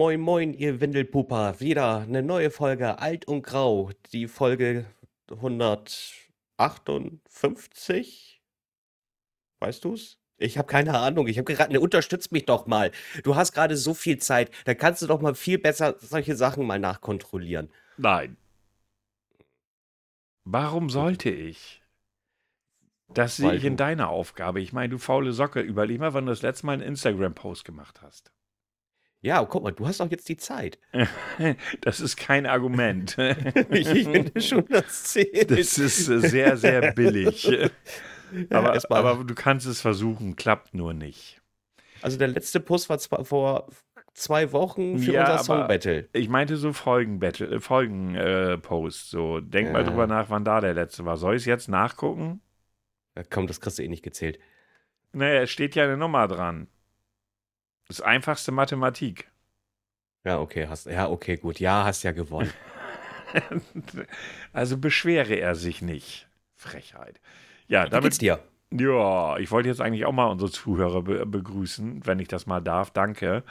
Moin, moin, ihr Windelpuper. Wieder eine neue Folge Alt und Grau. Die Folge 158. Weißt du's? Ich habe keine Ahnung. Ich habe gerade, ne, unterstützt mich doch mal. Du hast gerade so viel Zeit. Da kannst du doch mal viel besser solche Sachen mal nachkontrollieren. Nein. Warum sollte ich? Das sehe ich in deiner Aufgabe. Ich meine, du faule Socke, überleg mal, wann du das letzte Mal einen Instagram-Post gemacht hast. Ja, guck mal, du hast doch jetzt die Zeit. Das ist kein Argument. ich finde schon, das zählt. Das ist äh, sehr, sehr billig. Aber, mal- aber du kannst es versuchen, klappt nur nicht. Also der letzte Post war zwar vor zwei Wochen für Ja, unser aber- Song-Battle. Ich meinte so Folgen-Battle, äh, Folgen-Post. so, denk mal Ja. drüber nach, wann da der letzte war. Soll ich es jetzt nachgucken? Ja, komm, das kriegst du eh nicht gezählt. Naja, es steht ja eine Nummer dran. Das einfachste Mathematik. Ja, okay, hast, ja, okay, gut. Ja, hast ja gewonnen. Also beschwere er sich nicht. Frechheit. Ja, Wie geht's damit. dir? Ja, ich wollte jetzt eigentlich auch mal unsere Zuhörer be begrüßen, wenn ich das mal darf. Danke.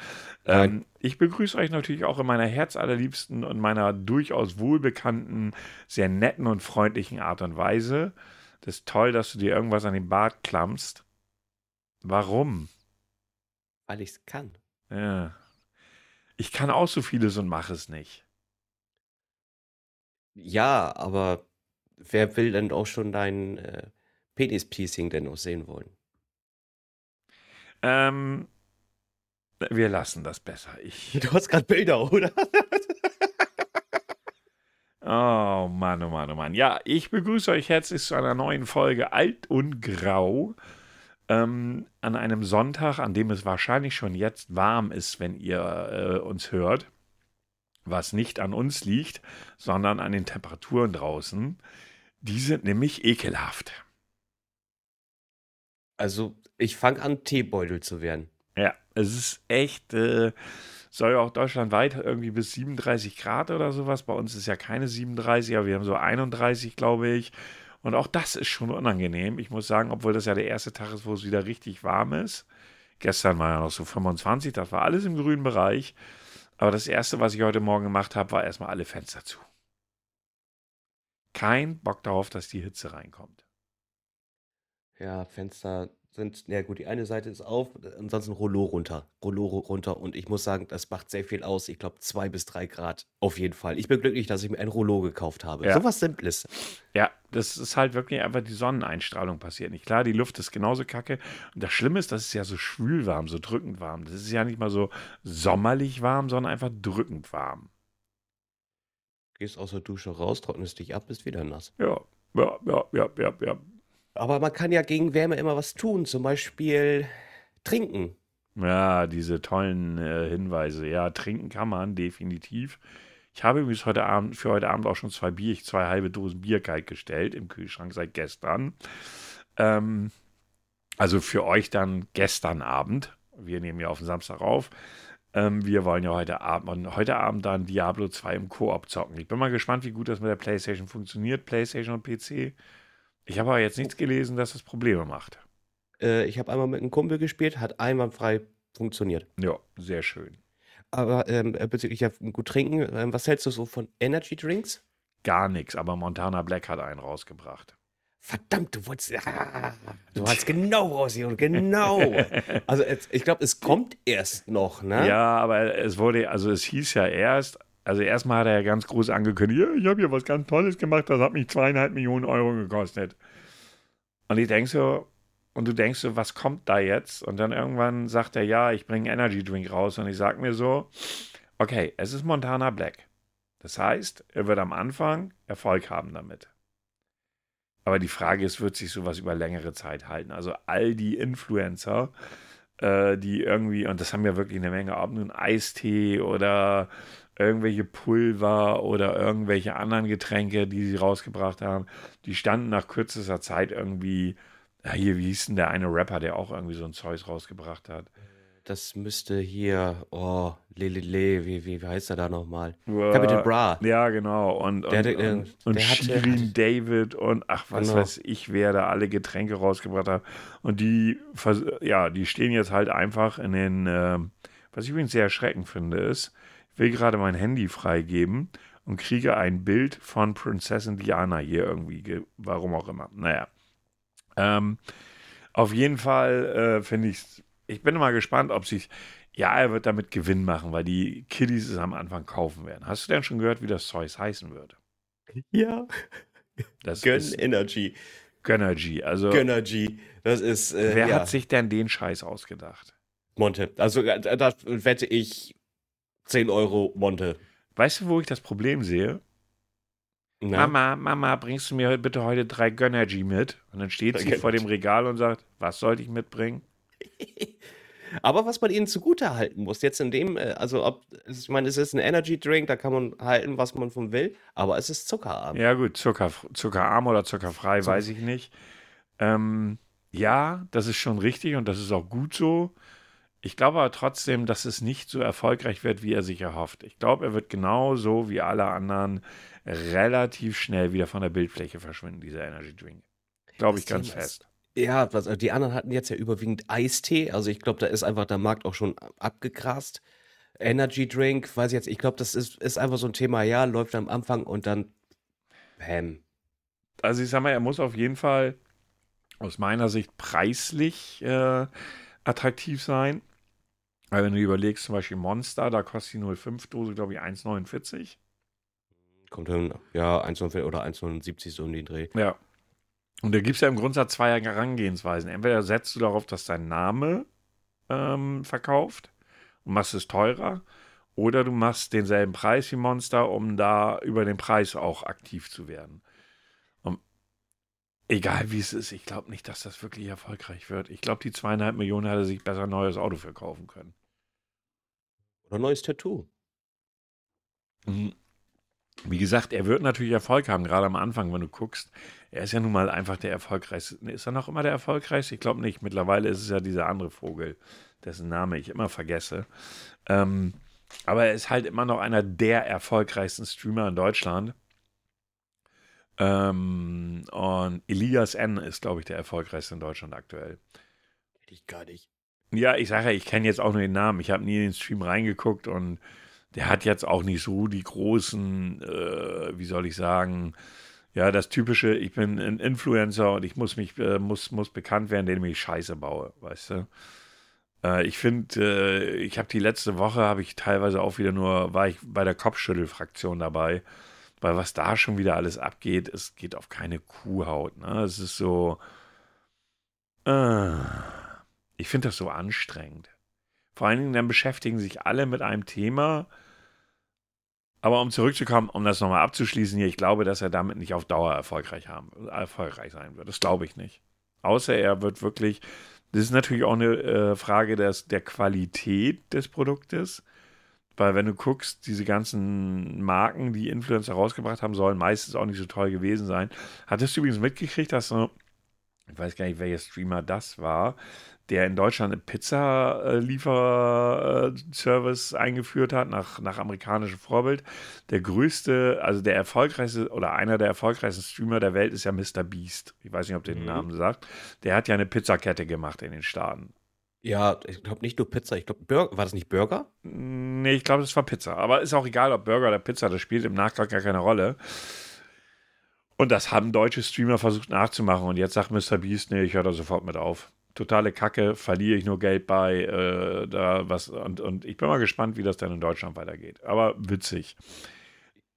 Ähm, ich begrüße euch natürlich auch in meiner herzallerliebsten und meiner durchaus wohlbekannten, sehr netten und freundlichen Art und Weise. Das ist toll, dass du dir irgendwas an den Bart klammst. Warum? Weil ich's kann. Ja. Ich kann auch so vieles und mache es nicht. Ja, aber wer will denn auch schon dein äh, Penis-Piercing denn noch sehen wollen? Ähm, wir lassen das besser. Ich. Du hast gerade Bilder, oder? Oh Mann, oh Mann, oh Mann. Ja, ich begrüße euch herzlich zu einer neuen Folge Alt und Grau. Ähm, an einem Sonntag, an dem es wahrscheinlich schon jetzt warm ist, wenn ihr äh, uns hört. Was nicht an uns liegt, sondern an den Temperaturen draußen. Die sind nämlich ekelhaft. Also, ich fange an, Teebeutel zu werden. Ja, es ist echt, äh, soll ja auch deutschlandweit irgendwie bis 37 Grad oder sowas. Bei uns ist ja keine 37, aber wir haben so 31, glaube ich. Und auch das ist schon unangenehm. Ich muss sagen, obwohl das ja der erste Tag ist, wo es wieder richtig warm ist. Gestern war ja noch so 25, das war alles im grünen Bereich. Aber das erste, was ich heute Morgen gemacht habe, war erstmal alle Fenster zu. Kein Bock darauf, dass die Hitze reinkommt. Ja, Fenster sind, ja gut, die eine Seite ist auf, ansonsten Rollo runter. Rollo ru- runter. Und ich muss sagen, das macht sehr viel aus. Ich glaube, zwei bis drei Grad auf jeden Fall. Ich bin glücklich, dass ich mir ein Rollo gekauft habe. Ja. So was Simples. Ja, das ist halt wirklich einfach die Sonneneinstrahlung passiert nicht. Klar, die Luft ist genauso kacke. Und das Schlimme ist, das ist ja so schwül warm, so drückend warm. Das ist ja nicht mal so sommerlich warm, sondern einfach drückend warm. Gehst aus der Dusche raus, trocknest dich ab, bist wieder nass. Ja, ja, ja, ja, ja, ja. Aber man kann ja gegen Wärme immer was tun, zum Beispiel trinken. Ja, diese tollen äh, Hinweise. Ja, trinken kann man, definitiv. Ich habe übrigens heute Abend, für heute Abend auch schon zwei Bier, zwei halbe Dosen Bier kaltgestellt im Kühlschrank seit gestern. Ähm, also für euch dann gestern Abend. Wir nehmen ja auf den Samstag auf. Ähm, wir wollen ja heute Abend heute Abend dann Diablo 2 im Koop zocken. Ich bin mal gespannt, wie gut das mit der PlayStation funktioniert, PlayStation und PC. Ich habe aber jetzt nichts gelesen, dass das Probleme macht. Äh, ich habe einmal mit einem Kumpel gespielt, hat einwandfrei funktioniert. Ja, sehr schön. Aber ähm, äh, bezüglich ja, gut trinken, ähm, was hältst du so von Energy Drinks? Gar nichts, aber Montana Black hat einen rausgebracht. Verdammt, du wolltest. Ah, du hast genau rausgeholt, genau. Also ich glaube, es kommt erst noch, ne? Ja, aber es wurde, also es hieß ja erst, also erstmal hat er ja ganz groß angekündigt, ich habe hier was ganz Tolles gemacht, das hat mich zweieinhalb Millionen Euro gekostet. Und ich denke so, und du denkst so, was kommt da jetzt? Und dann irgendwann sagt er, ja, ich bringe Energy Drink raus. Und ich sage mir so, okay, es ist Montana Black. Das heißt, er wird am Anfang Erfolg haben damit. Aber die Frage ist, wird sich sowas über längere Zeit halten? Also all die Influencer, äh, die irgendwie, und das haben ja wirklich eine Menge, ob nun Eistee oder irgendwelche Pulver oder irgendwelche anderen Getränke, die sie rausgebracht haben, die standen nach kürzester Zeit irgendwie, ja, hier, wie hieß denn der eine Rapper, der auch irgendwie so ein Zeus rausgebracht hat? Das müsste hier, oh, Lelele, wie, wie, wie heißt er da nochmal? Äh, Capital Bra. Ja, genau. Und, und, Der hatte- äh, und, und hatte- Shirin hatte- David und ach, was Genau. weiß ich, wer da alle Getränke rausgebracht hat. Und die, ja, die stehen jetzt halt einfach in den ähm, Was ich übrigens sehr erschreckend finde, ist, will gerade mein Handy freigeben und kriege ein Bild von Prinzessin Diana hier irgendwie, warum auch immer. Naja. Ähm, auf jeden Fall äh, finde ich ich bin mal gespannt, ob sich, ja, er wird damit Gewinn machen, weil die Kiddies es am Anfang kaufen werden. Hast du denn schon gehört, wie das Zeug heißen wird? Ja. Das Gön ist Energy. Gönnergy. Also, Gönnergy. Das ist. Äh, wer ja. hat sich denn den Scheiß ausgedacht? Monte. Also äh, da wette ich 10 Euro Monte. Weißt du, wo ich das Problem sehe? Na? Mama, Mama, bringst du mir bitte heute drei Gönnergy mit? Und dann steht sie Gönnergy. vor dem Regal und sagt, was sollte ich mitbringen? Aber was man ihnen zugute halten muss, jetzt in dem, äh, also ob, ich meine, es ist ein Energy Drink, da kann man halten, was man von will, aber es ist zuckerarm. Ja, gut, Zucker, zuckerarm oder zuckerfrei, Zucker- weiß ich nicht. Ähm, ja, das ist schon richtig und das ist auch gut so. Ich glaube aber trotzdem, dass es nicht so erfolgreich wird, wie er sich erhofft. Ich glaube, er wird genauso wie alle anderen relativ schnell wieder von der Bildfläche verschwinden, dieser Energy Drink. Glaube ich ganz fest. Ja, was, also die anderen hatten jetzt ja überwiegend Eistee, also ich glaube, da ist einfach der Markt auch schon abgegrast. Energy Drink, weiß ich jetzt, ich glaube, das ist, ist einfach so ein Thema, ja, läuft am Anfang und dann Pam. Also ich sag mal, er muss auf jeden Fall aus meiner Sicht preislich äh, attraktiv sein. Weil wenn du überlegst, zum Beispiel Monster, da kostet die 05-Dose, glaube ich, 1,49. Kommt dann, ja, 1,0 oder 1,79 so um den Dreh. Ja. Und da gibt es ja im Grundsatz zwei Herangehensweisen. Entweder setzt du darauf, dass dein Name ähm, verkauft und machst es teurer, oder du machst denselben Preis wie Monster, um da über den Preis auch aktiv zu werden. Und egal wie es ist, ich glaube nicht, dass das wirklich erfolgreich wird. Ich glaube, die zweieinhalb Millionen hätte sich besser ein neues Auto verkaufen können. Oder neues Tattoo. Mhm. Wie gesagt, er wird natürlich Erfolg haben, gerade am Anfang, wenn du guckst. Er ist ja nun mal einfach der erfolgreichste. Ist er noch immer der erfolgreichste? Ich glaube nicht. Mittlerweile ist es ja dieser andere Vogel, dessen Name ich immer vergesse. Ähm, aber er ist halt immer noch einer der erfolgreichsten Streamer in Deutschland. Ähm, und Elias N. ist, glaube ich, der erfolgreichste in Deutschland aktuell. Hätte ich gar nicht. Ja, ich sage ja, ich kenne jetzt auch nur den Namen. Ich habe nie in den Stream reingeguckt und der hat jetzt auch nicht so die großen, äh, wie soll ich sagen, ja, das typische, ich bin ein Influencer und ich muss mich, äh, muss, muss bekannt werden, indem ich Scheiße baue, weißt du? Äh, ich finde, äh, ich habe die letzte Woche, habe ich teilweise auch wieder nur, war ich bei der Kopfschüttelfraktion dabei, weil was da schon wieder alles abgeht, es geht auf keine Kuhhaut, ne? Es ist so, äh, ich finde das so anstrengend. Vor allen Dingen dann beschäftigen sich alle mit einem Thema. Aber um zurückzukommen, um das nochmal abzuschließen hier, ich glaube, dass er damit nicht auf Dauer erfolgreich, haben, erfolgreich sein wird. Das glaube ich nicht. Außer er wird wirklich, das ist natürlich auch eine äh, Frage des, der Qualität des Produktes. Weil wenn du guckst, diese ganzen Marken, die Influencer rausgebracht haben, sollen meistens auch nicht so toll gewesen sein. Hattest du übrigens mitgekriegt, dass so, ich weiß gar nicht, welcher Streamer das war, der in Deutschland einen Pizza-Lieferservice eingeführt hat, nach, nach amerikanischem Vorbild. Der größte, also der erfolgreichste oder einer der erfolgreichsten Streamer der Welt ist ja Mr. Beast. Ich weiß nicht, ob der den Mhm. Namen sagt. Der hat ja eine Pizzakette gemacht in den Staaten. Ja, ich glaube nicht nur Pizza, ich glaube, war das nicht Burger? Nee, ich glaube, das war Pizza. Aber ist auch egal, ob Burger oder Pizza, das spielt im Nachgang gar keine Rolle. Und das haben deutsche Streamer versucht nachzumachen. Und jetzt sagt Mr. Beast, nee, ich höre da sofort mit auf. Totale Kacke, verliere ich nur Geld bei, äh, da was. Und, und ich bin mal gespannt, wie das dann in Deutschland weitergeht. Aber witzig.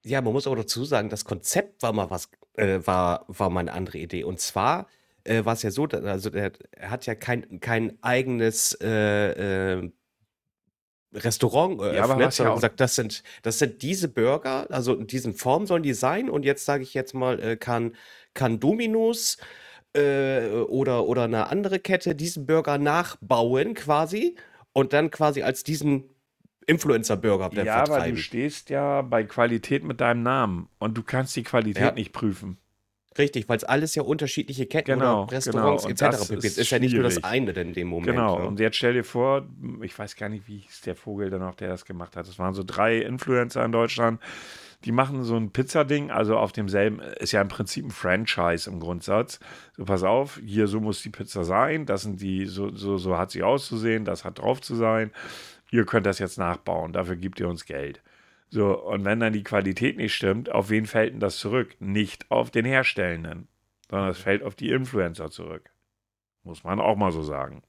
Ja, man muss aber dazu sagen, das Konzept war mal was, äh, war, war mal eine andere Idee. Und zwar äh, war es ja so, also er hat ja kein, kein eigenes äh, äh, Restaurant eröffnet, ja sondern auch- gesagt, das sind, das sind diese Burger, also in diesen Formen sollen die sein. Und jetzt sage ich jetzt mal, äh, kann, kann Dominos äh, oder, oder eine andere Kette diesen Burger nachbauen quasi und dann quasi als diesen Influencer-Burger Ja, aber du vertreiben. stehst ja bei Qualität mit deinem Namen. Und du kannst die Qualität Ja. nicht prüfen. Richtig, weil es alles ja unterschiedliche Ketten Genau, oder Restaurants genau. Etc. das pp. ist ist ja nicht nur das eine denn in dem Moment. Genau, ne? und jetzt stell dir vor, ich weiß gar nicht, wie hieß der Vogel dann noch, der das gemacht hat. Es waren so drei Influencer in Deutschland, die machen so ein Pizzading, also auf demselben, ist ja im Prinzip ein Franchise im Grundsatz. So, pass auf, hier so muss die Pizza sein, das sind die, so, so, so hat sie auszusehen, das hat drauf zu sein. ihr könnt das jetzt nachbauen, dafür gebt ihr uns Geld. So, und wenn dann die Qualität nicht stimmt, auf wen fällt denn das zurück? Nicht auf den Herstellenden, sondern es fällt auf die Influencer zurück. Muss man auch mal so sagen.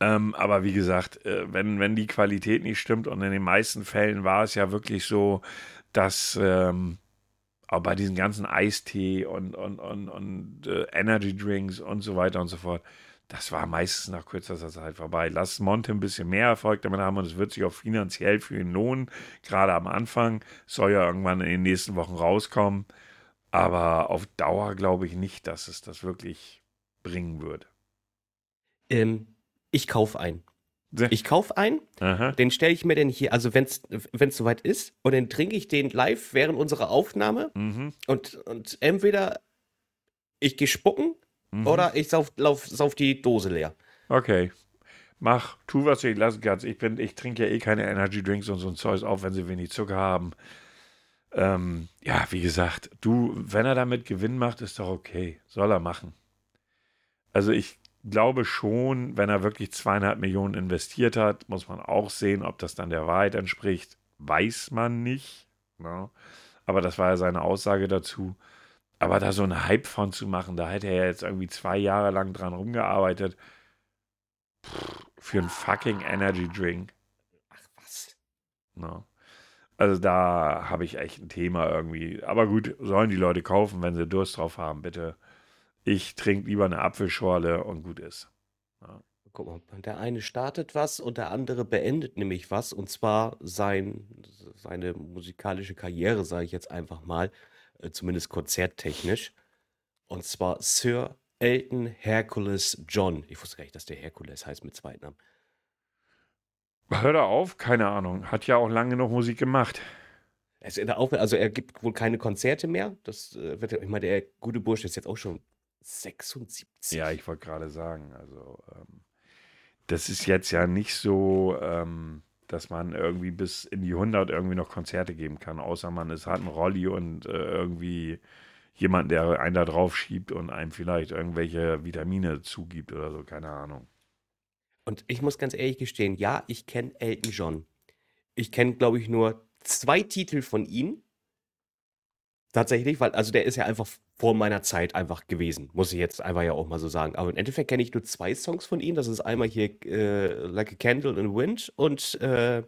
Ähm, aber wie gesagt, äh, wenn, wenn die Qualität nicht stimmt und in den meisten Fällen war es ja wirklich so, dass ähm, auch bei diesen ganzen Eistee und, und, und, und äh, Energy Drinks und so weiter und so fort, das war meistens nach kürzester Zeit vorbei. Lass Monte ein bisschen mehr Erfolg damit haben und es wird sich auch finanziell für ihn lohnen, gerade am Anfang. Soll ja irgendwann in den nächsten Wochen rauskommen. Aber auf Dauer glaube ich nicht, dass es das wirklich bringen wird. Ähm, ich kaufe einen. Ich kaufe einen, Aha. den stelle ich mir denn hier, also wenn es soweit ist, und dann trinke ich den live während unserer Aufnahme mhm. und, und entweder ich gehe spucken mhm. oder ich sauf, lauf, sauf die Dose leer. Okay. Mach, tu, was du lassen kannst. Ich, bin, ich trinke ja eh keine Energy Drinks und so ein Zeug auf, wenn sie wenig Zucker haben. Ähm, ja, wie gesagt, du, wenn er damit Gewinn macht, ist doch okay. Soll er machen. Also ich glaube schon, wenn er wirklich zweieinhalb Millionen investiert hat, muss man auch sehen, ob das dann der Wahrheit entspricht. Weiß man nicht. Ne? Aber das war ja seine Aussage dazu. Aber da so einen Hype von zu machen, da hätte er jetzt irgendwie zwei Jahre lang dran rumgearbeitet. Pff, für einen fucking Energy Drink. Ach was. Ne? Also da habe ich echt ein Thema irgendwie. Aber gut, sollen die Leute kaufen, wenn sie Durst drauf haben, bitte. Ich trinke lieber eine Apfelschorle und gut ist. Ja. Guck mal, der eine startet was und der andere beendet nämlich was, und zwar sein, seine musikalische Karriere, sage ich jetzt einfach mal, äh, zumindest konzerttechnisch. Und zwar Sir Elton Hercules John. Ich wusste gar nicht, dass der Hercules heißt mit Zweitnamen. Hör da auf, keine Ahnung. Hat ja auch lange noch Musik gemacht. Also er gibt wohl keine Konzerte mehr. Das äh, wird, ich meine, der gute Bursch ist jetzt auch schon 76. Ja, ich wollte gerade sagen, also ähm, das ist jetzt ja nicht so, ähm, dass man irgendwie bis in die 100 irgendwie noch Konzerte geben kann, außer man ist, hat einen Rolli und äh, irgendwie jemand, der einen da drauf schiebt und einem vielleicht irgendwelche Vitamine zugibt oder so, keine Ahnung. Und ich muss ganz ehrlich gestehen, ja, ich kenne Elton John. Ich kenne, glaube ich, nur zwei Titel von ihm. Tatsächlich, weil, also der ist ja einfach vor meiner Zeit einfach gewesen, muss ich jetzt einfach ja auch mal so sagen. Aber im Endeffekt kenne ich nur zwei Songs von ihm. Das ist einmal hier äh, Like a Candle in the Wind und äh,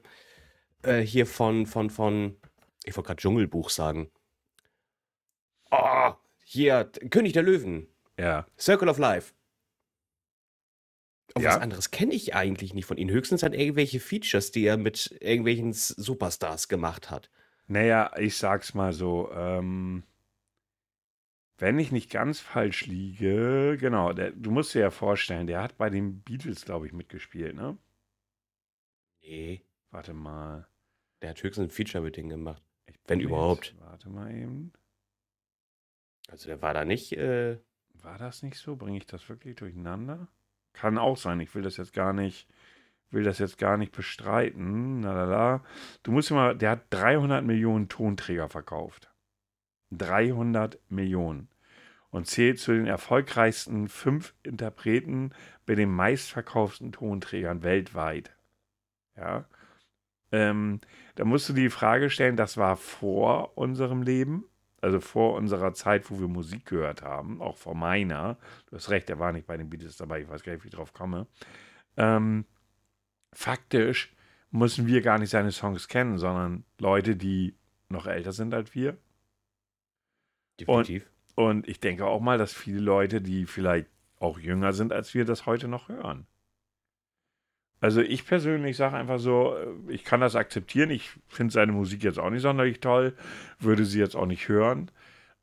äh, hier von, von, von, ich wollte gerade Dschungelbuch sagen. Oh, hier, König der Löwen. Ja. Circle of Life. Und ja. was anderes kenne ich eigentlich nicht von ihm. Höchstens an irgendwelche Features, die er mit irgendwelchen Superstars gemacht hat. Naja, ich sag's mal so. Ähm, wenn ich nicht ganz falsch liege, genau, der, du musst dir ja vorstellen, der hat bei den Beatles, glaube ich, mitgespielt, ne? Nee. Warte mal. Der hat höchstens ein Feature mit denen gemacht. Wenn überhaupt. warte mal eben. Also der war da nicht. Äh, war das nicht so? Bringe ich das wirklich durcheinander? Kann auch sein. Ich will das jetzt gar nicht will das jetzt gar nicht bestreiten. Lalala. Du musst mal, der hat 300 Millionen Tonträger verkauft. 300 Millionen. Und zählt zu den erfolgreichsten fünf Interpreten bei den meistverkauften Tonträgern weltweit. Ja. Ähm, da musst du die Frage stellen, das war vor unserem Leben, also vor unserer Zeit, wo wir Musik gehört haben, auch vor meiner. Du hast recht, der war nicht bei den Beatles dabei, ich weiß gar nicht, wie ich drauf komme. Ähm, faktisch müssen wir gar nicht seine Songs kennen, sondern Leute, die noch älter sind als wir. Definitiv. Und, und ich denke auch mal, dass viele Leute, die vielleicht auch jünger sind als wir, das heute noch hören. Also ich persönlich sage einfach so, äh, ich kann das akzeptieren. Ich finde seine Musik jetzt auch nicht sonderlich toll, würde sie jetzt auch nicht hören.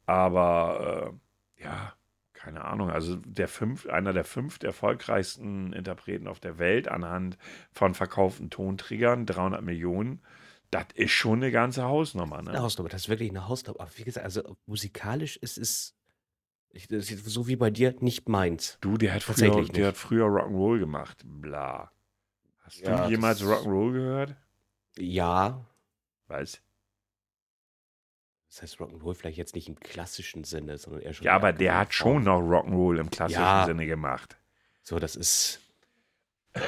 Aber äh, ja, keine Ahnung, also der fünf, einer der fünf erfolgreichsten Interpreten auf der Welt anhand von verkauften Tonträgern, 300 Millionen. Das ist schon eine ganze Hausnummer. Ne? Eine Hausnummer, das ist wirklich eine Hausnummer. Aber wie gesagt, also musikalisch ist es so wie bei dir nicht meins. Du, der hat früher, der hat früher Rock'n'Roll gemacht. Bla. Hast ja, du jemals Rock'n'Roll gehört? Ja. Was? Das heißt Rock'n'Roll vielleicht jetzt nicht im klassischen Sinne, sondern eher schon. Ja, aber der hat schon noch Rock'n'Roll im klassischen ja. Sinne gemacht. So, das ist.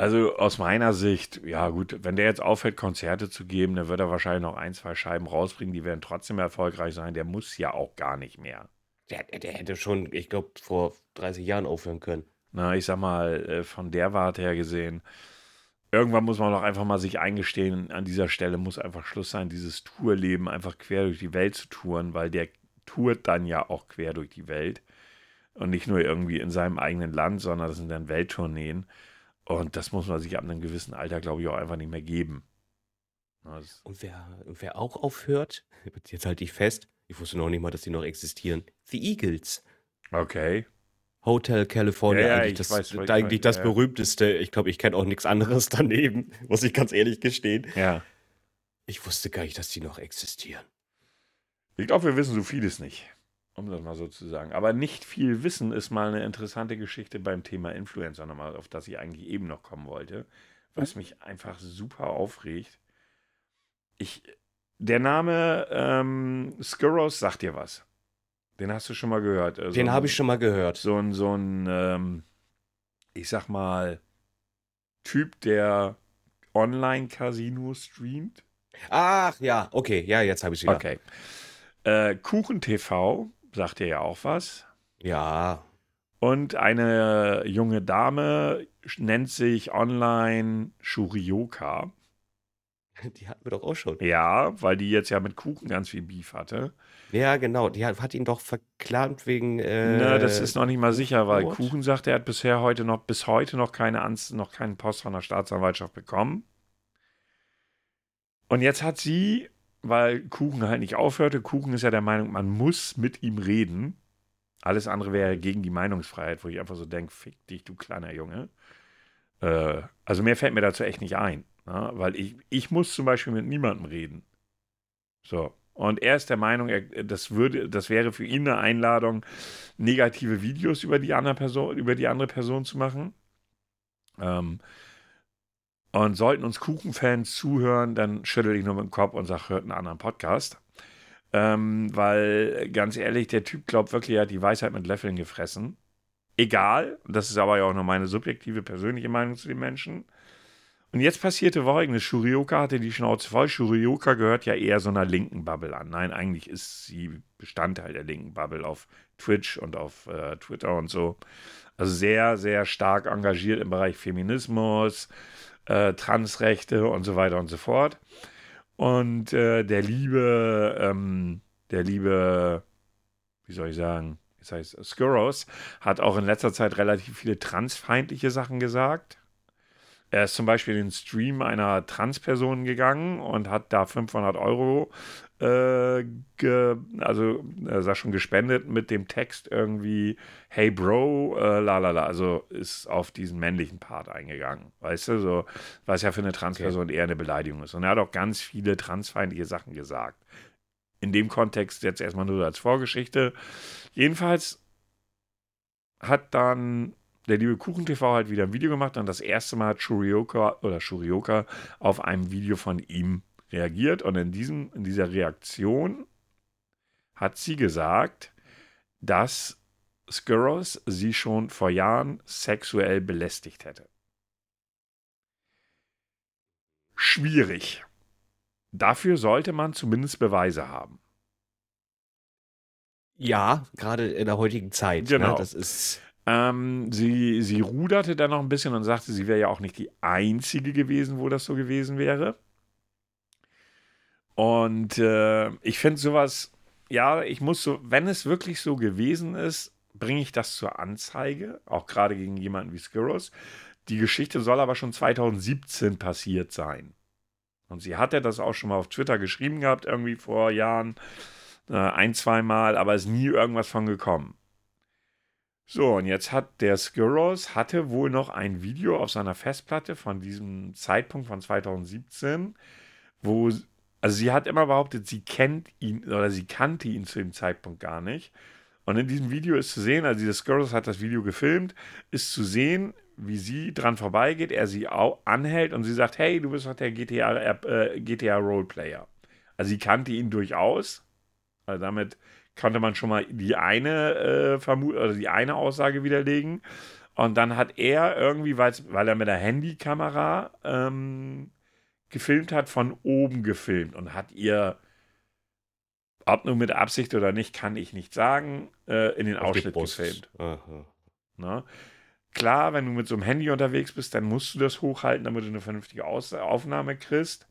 Also aus meiner Sicht, ja gut, wenn der jetzt aufhört, Konzerte zu geben, dann wird er wahrscheinlich noch ein, zwei Scheiben rausbringen, die werden trotzdem erfolgreich sein. Der muss ja auch gar nicht mehr. Der, der hätte schon, ich glaube, vor 30 Jahren aufhören können. Na, ich sag mal, äh, von der Warte her gesehen, irgendwann muss man doch einfach mal sich eingestehen, an dieser Stelle muss einfach Schluss sein, dieses Tourleben einfach quer durch die Welt zu touren, weil der tourt dann ja auch quer durch die Welt. Und nicht nur irgendwie in seinem eigenen Land, sondern das sind dann Welttourneen. Und das muss man sich ab einem gewissen Alter, glaube ich, auch einfach nicht mehr geben. Das und wer, wer auch aufhört, jetzt halte ich fest, ich wusste noch nicht mal, dass die noch existieren. The Eagles. Okay. Hotel California, ja, eigentlich, das, weiß, eigentlich das ja, berühmteste. Ich glaube, ich kenne auch nichts anderes daneben, muss ich ganz ehrlich gestehen. Ja. Ich wusste gar nicht, dass die noch existieren. Ich glaube, wir wissen so vieles nicht, um das mal so zu sagen. Aber nicht viel Wissen ist mal eine interessante Geschichte beim Thema Influencer nochmal, auf das ich eigentlich eben noch kommen wollte, was mich einfach super aufregt. Ich, der Name ähm, Skurros sagt dir was. Den hast du schon mal gehört. Also Den habe ich schon mal gehört. So ein, so ein ähm, ich sag mal, Typ, der Online-Casino streamt. Ach ja, okay, ja, jetzt habe ich es wieder. Okay. Äh, Kuchen TV sagt dir ja auch was. Ja. Und eine junge Dame nennt sich online Shurioka. Die hatten wir doch auch schon. Ja, weil die jetzt ja mit Kuchen ganz viel Beef hatte. Ja, genau. Die hat, hat ihn doch verklagt wegen. Äh, Na, das ist noch nicht mal sicher, weil Mord. Kuchen sagt, er hat bisher heute noch, bis heute noch keine Anz noch keinen Post von der Staatsanwaltschaft bekommen. Und jetzt hat sie weil Kuchen halt nicht aufhörte. Kuchen ist ja der Meinung, man muss mit ihm reden. Alles andere wäre gegen die Meinungsfreiheit, wo ich einfach so denke, fick dich, du kleiner Junge. Äh, also mehr fällt mir dazu echt nicht ein. Ne? Weil ich, ich muss zum Beispiel mit niemandem reden. So. Und er ist der Meinung, er, das, würde, das wäre für ihn eine Einladung, negative Videos über die andere Person, über die andere Person zu machen. Ähm, und sollten uns Kuchenfans zuhören, dann schüttel ich nur mit dem Kopf und sage, hört einen anderen Podcast. Ähm, weil, ganz ehrlich, der Typ glaubt wirklich, er hat die Weisheit mit Löffeln gefressen. Egal, das ist aber ja auch nur meine subjektive, persönliche Meinung zu den Menschen. Und jetzt passierte folgendes: Shurioka hatte die Schnauze voll. Shurioka gehört ja eher so einer linken Bubble an. Nein, eigentlich ist sie Bestandteil der linken Bubble auf Twitch und auf äh, Twitter und so. Also sehr, sehr stark engagiert im Bereich Feminismus, äh, Transrechte und so weiter und so fort. Und äh, der liebe, ähm, der liebe, wie soll ich sagen, das heißt Skurros, hat auch in letzter Zeit relativ viele transfeindliche Sachen gesagt. Er ist zum Beispiel in den Stream einer Transperson gegangen und hat da 500 Euro äh, ge, also er sagt schon gespendet mit dem Text irgendwie Hey Bro, äh, la la la, also ist auf diesen männlichen Part eingegangen, weißt du, so, was ja für eine Transperson okay. eher eine Beleidigung ist. Und er hat auch ganz viele transfeindliche Sachen gesagt. In dem Kontext jetzt erstmal nur als Vorgeschichte. Jedenfalls hat dann der liebe Kuchen TV halt wieder ein Video gemacht und das erste Mal hat Shurioka oder Shurioka auf einem Video von ihm reagiert und in, diesem, in dieser Reaktion hat sie gesagt, dass Skurros sie schon vor Jahren sexuell belästigt hätte. Schwierig. Dafür sollte man zumindest Beweise haben. Ja, gerade in der heutigen Zeit. Ne? Genau. Ne? Das ist. Ähm, sie, sie ruderte dann noch ein bisschen und sagte, sie wäre ja auch nicht die Einzige gewesen, wo das so gewesen wäre. Und äh, ich finde sowas, ja, ich muss so, wenn es wirklich so gewesen ist, bringe ich das zur Anzeige, auch gerade gegen jemanden wie Skiros. Die Geschichte soll aber schon 2017 passiert sein. Und sie hatte das auch schon mal auf Twitter geschrieben gehabt, irgendwie vor Jahren, äh, ein, zwei Mal, aber ist nie irgendwas von gekommen. So, und jetzt hat der Skiros hatte wohl noch ein Video auf seiner Festplatte von diesem Zeitpunkt von 2017, wo also sie hat immer behauptet, sie kennt ihn oder sie kannte ihn zu dem Zeitpunkt gar nicht. Und in diesem Video ist zu sehen, also dieses Girls hat das Video gefilmt, ist zu sehen, wie sie dran vorbeigeht, er sie anhält und sie sagt, hey, du bist doch der GTA, äh, GTA Roleplayer. Also sie kannte ihn durchaus. Also damit konnte man schon mal die eine äh, Vermut oder die eine Aussage widerlegen. Und dann hat er irgendwie, weil er mit der Handykamera ähm, gefilmt hat, von oben gefilmt und hat ihr, ob nur mit Absicht oder nicht, kann ich nicht sagen, äh, in den Auf Ausschnitt gefilmt. Ne? Klar, wenn du mit so einem Handy unterwegs bist, dann musst du das hochhalten, damit du eine vernünftige Aus Aufnahme kriegst.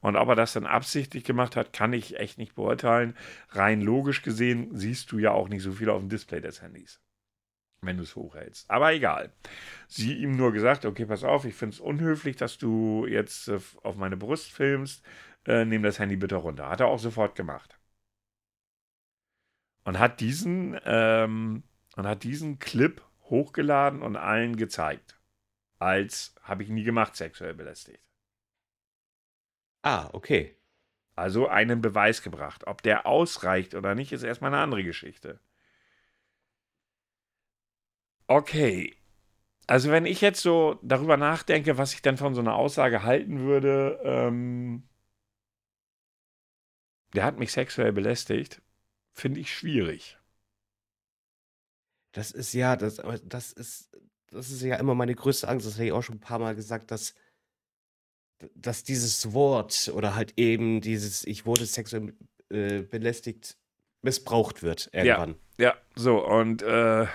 Und ob er das dann absichtlich gemacht hat, kann ich echt nicht beurteilen. Rein logisch gesehen siehst du ja auch nicht so viel auf dem Display des Handys, wenn du es hochhältst. Aber egal. Sie ihm nur gesagt, okay, pass auf, ich finde es unhöflich, dass du jetzt äh, auf meine Brust filmst. Äh, nimm das Handy bitte runter. Hat er auch sofort gemacht. Und hat diesen, ähm, und hat diesen Clip hochgeladen und allen gezeigt. Als habe ich nie gemacht, sexuell belästigt. Ah, okay. Also einen Beweis gebracht. Ob der ausreicht oder nicht, ist erstmal eine andere Geschichte. Okay. Also wenn ich jetzt so darüber nachdenke, was ich dann von so einer Aussage halten würde, ähm, der hat mich sexuell belästigt, finde ich schwierig. Das ist ja, das, das ist, das ist ja immer meine größte Angst. Das habe ich auch schon ein paar Mal gesagt, dass dass dieses Wort oder halt eben dieses ich wurde sexuell äh, belästigt missbraucht wird irgendwann. Ja, ja so und äh,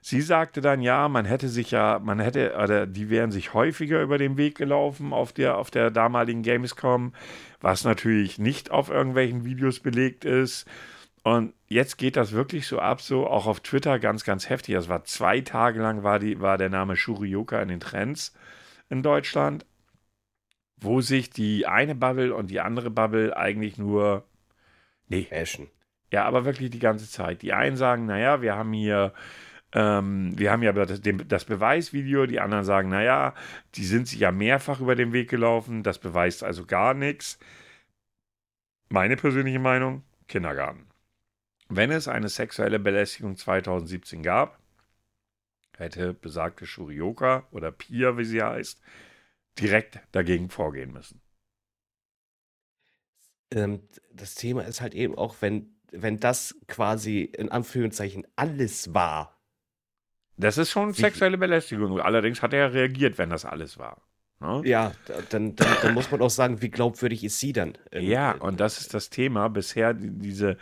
sie sagte dann ja, man hätte sich ja, man hätte oder die wären sich häufiger über den Weg gelaufen auf der auf der damaligen Gamescom, was natürlich nicht auf irgendwelchen Videos belegt ist. Und jetzt geht das wirklich so ab, so auch auf Twitter ganz, ganz heftig. Das war zwei Tage lang war, die, war der Name Shurioka in den Trends in Deutschland wo sich die eine Bubble und die andere Bubble eigentlich nur. Nee. Bashen. Ja, aber wirklich die ganze Zeit. Die einen sagen, naja, wir haben hier. Ähm, wir haben ja das, das, Beweisvideo, die anderen sagen, naja, die sind sich ja mehrfach über den Weg gelaufen, das beweist also gar nichts. Meine persönliche Meinung, Kindergarten. Wenn es eine sexuelle Belästigung 2017 gab, hätte besagte Shurioka oder Pia, wie sie heißt, direkt dagegen vorgehen müssen. Ähm, das Thema ist halt eben auch, wenn, wenn das quasi in Anführungszeichen alles war. Das ist schon sexuelle Belästigung. Allerdings hat er reagiert, wenn das alles war. Ne? Ja, dann, dann, dann, muss man auch sagen, wie glaubwürdig ist sie dann? ja, und das ist das Thema. Bisher diese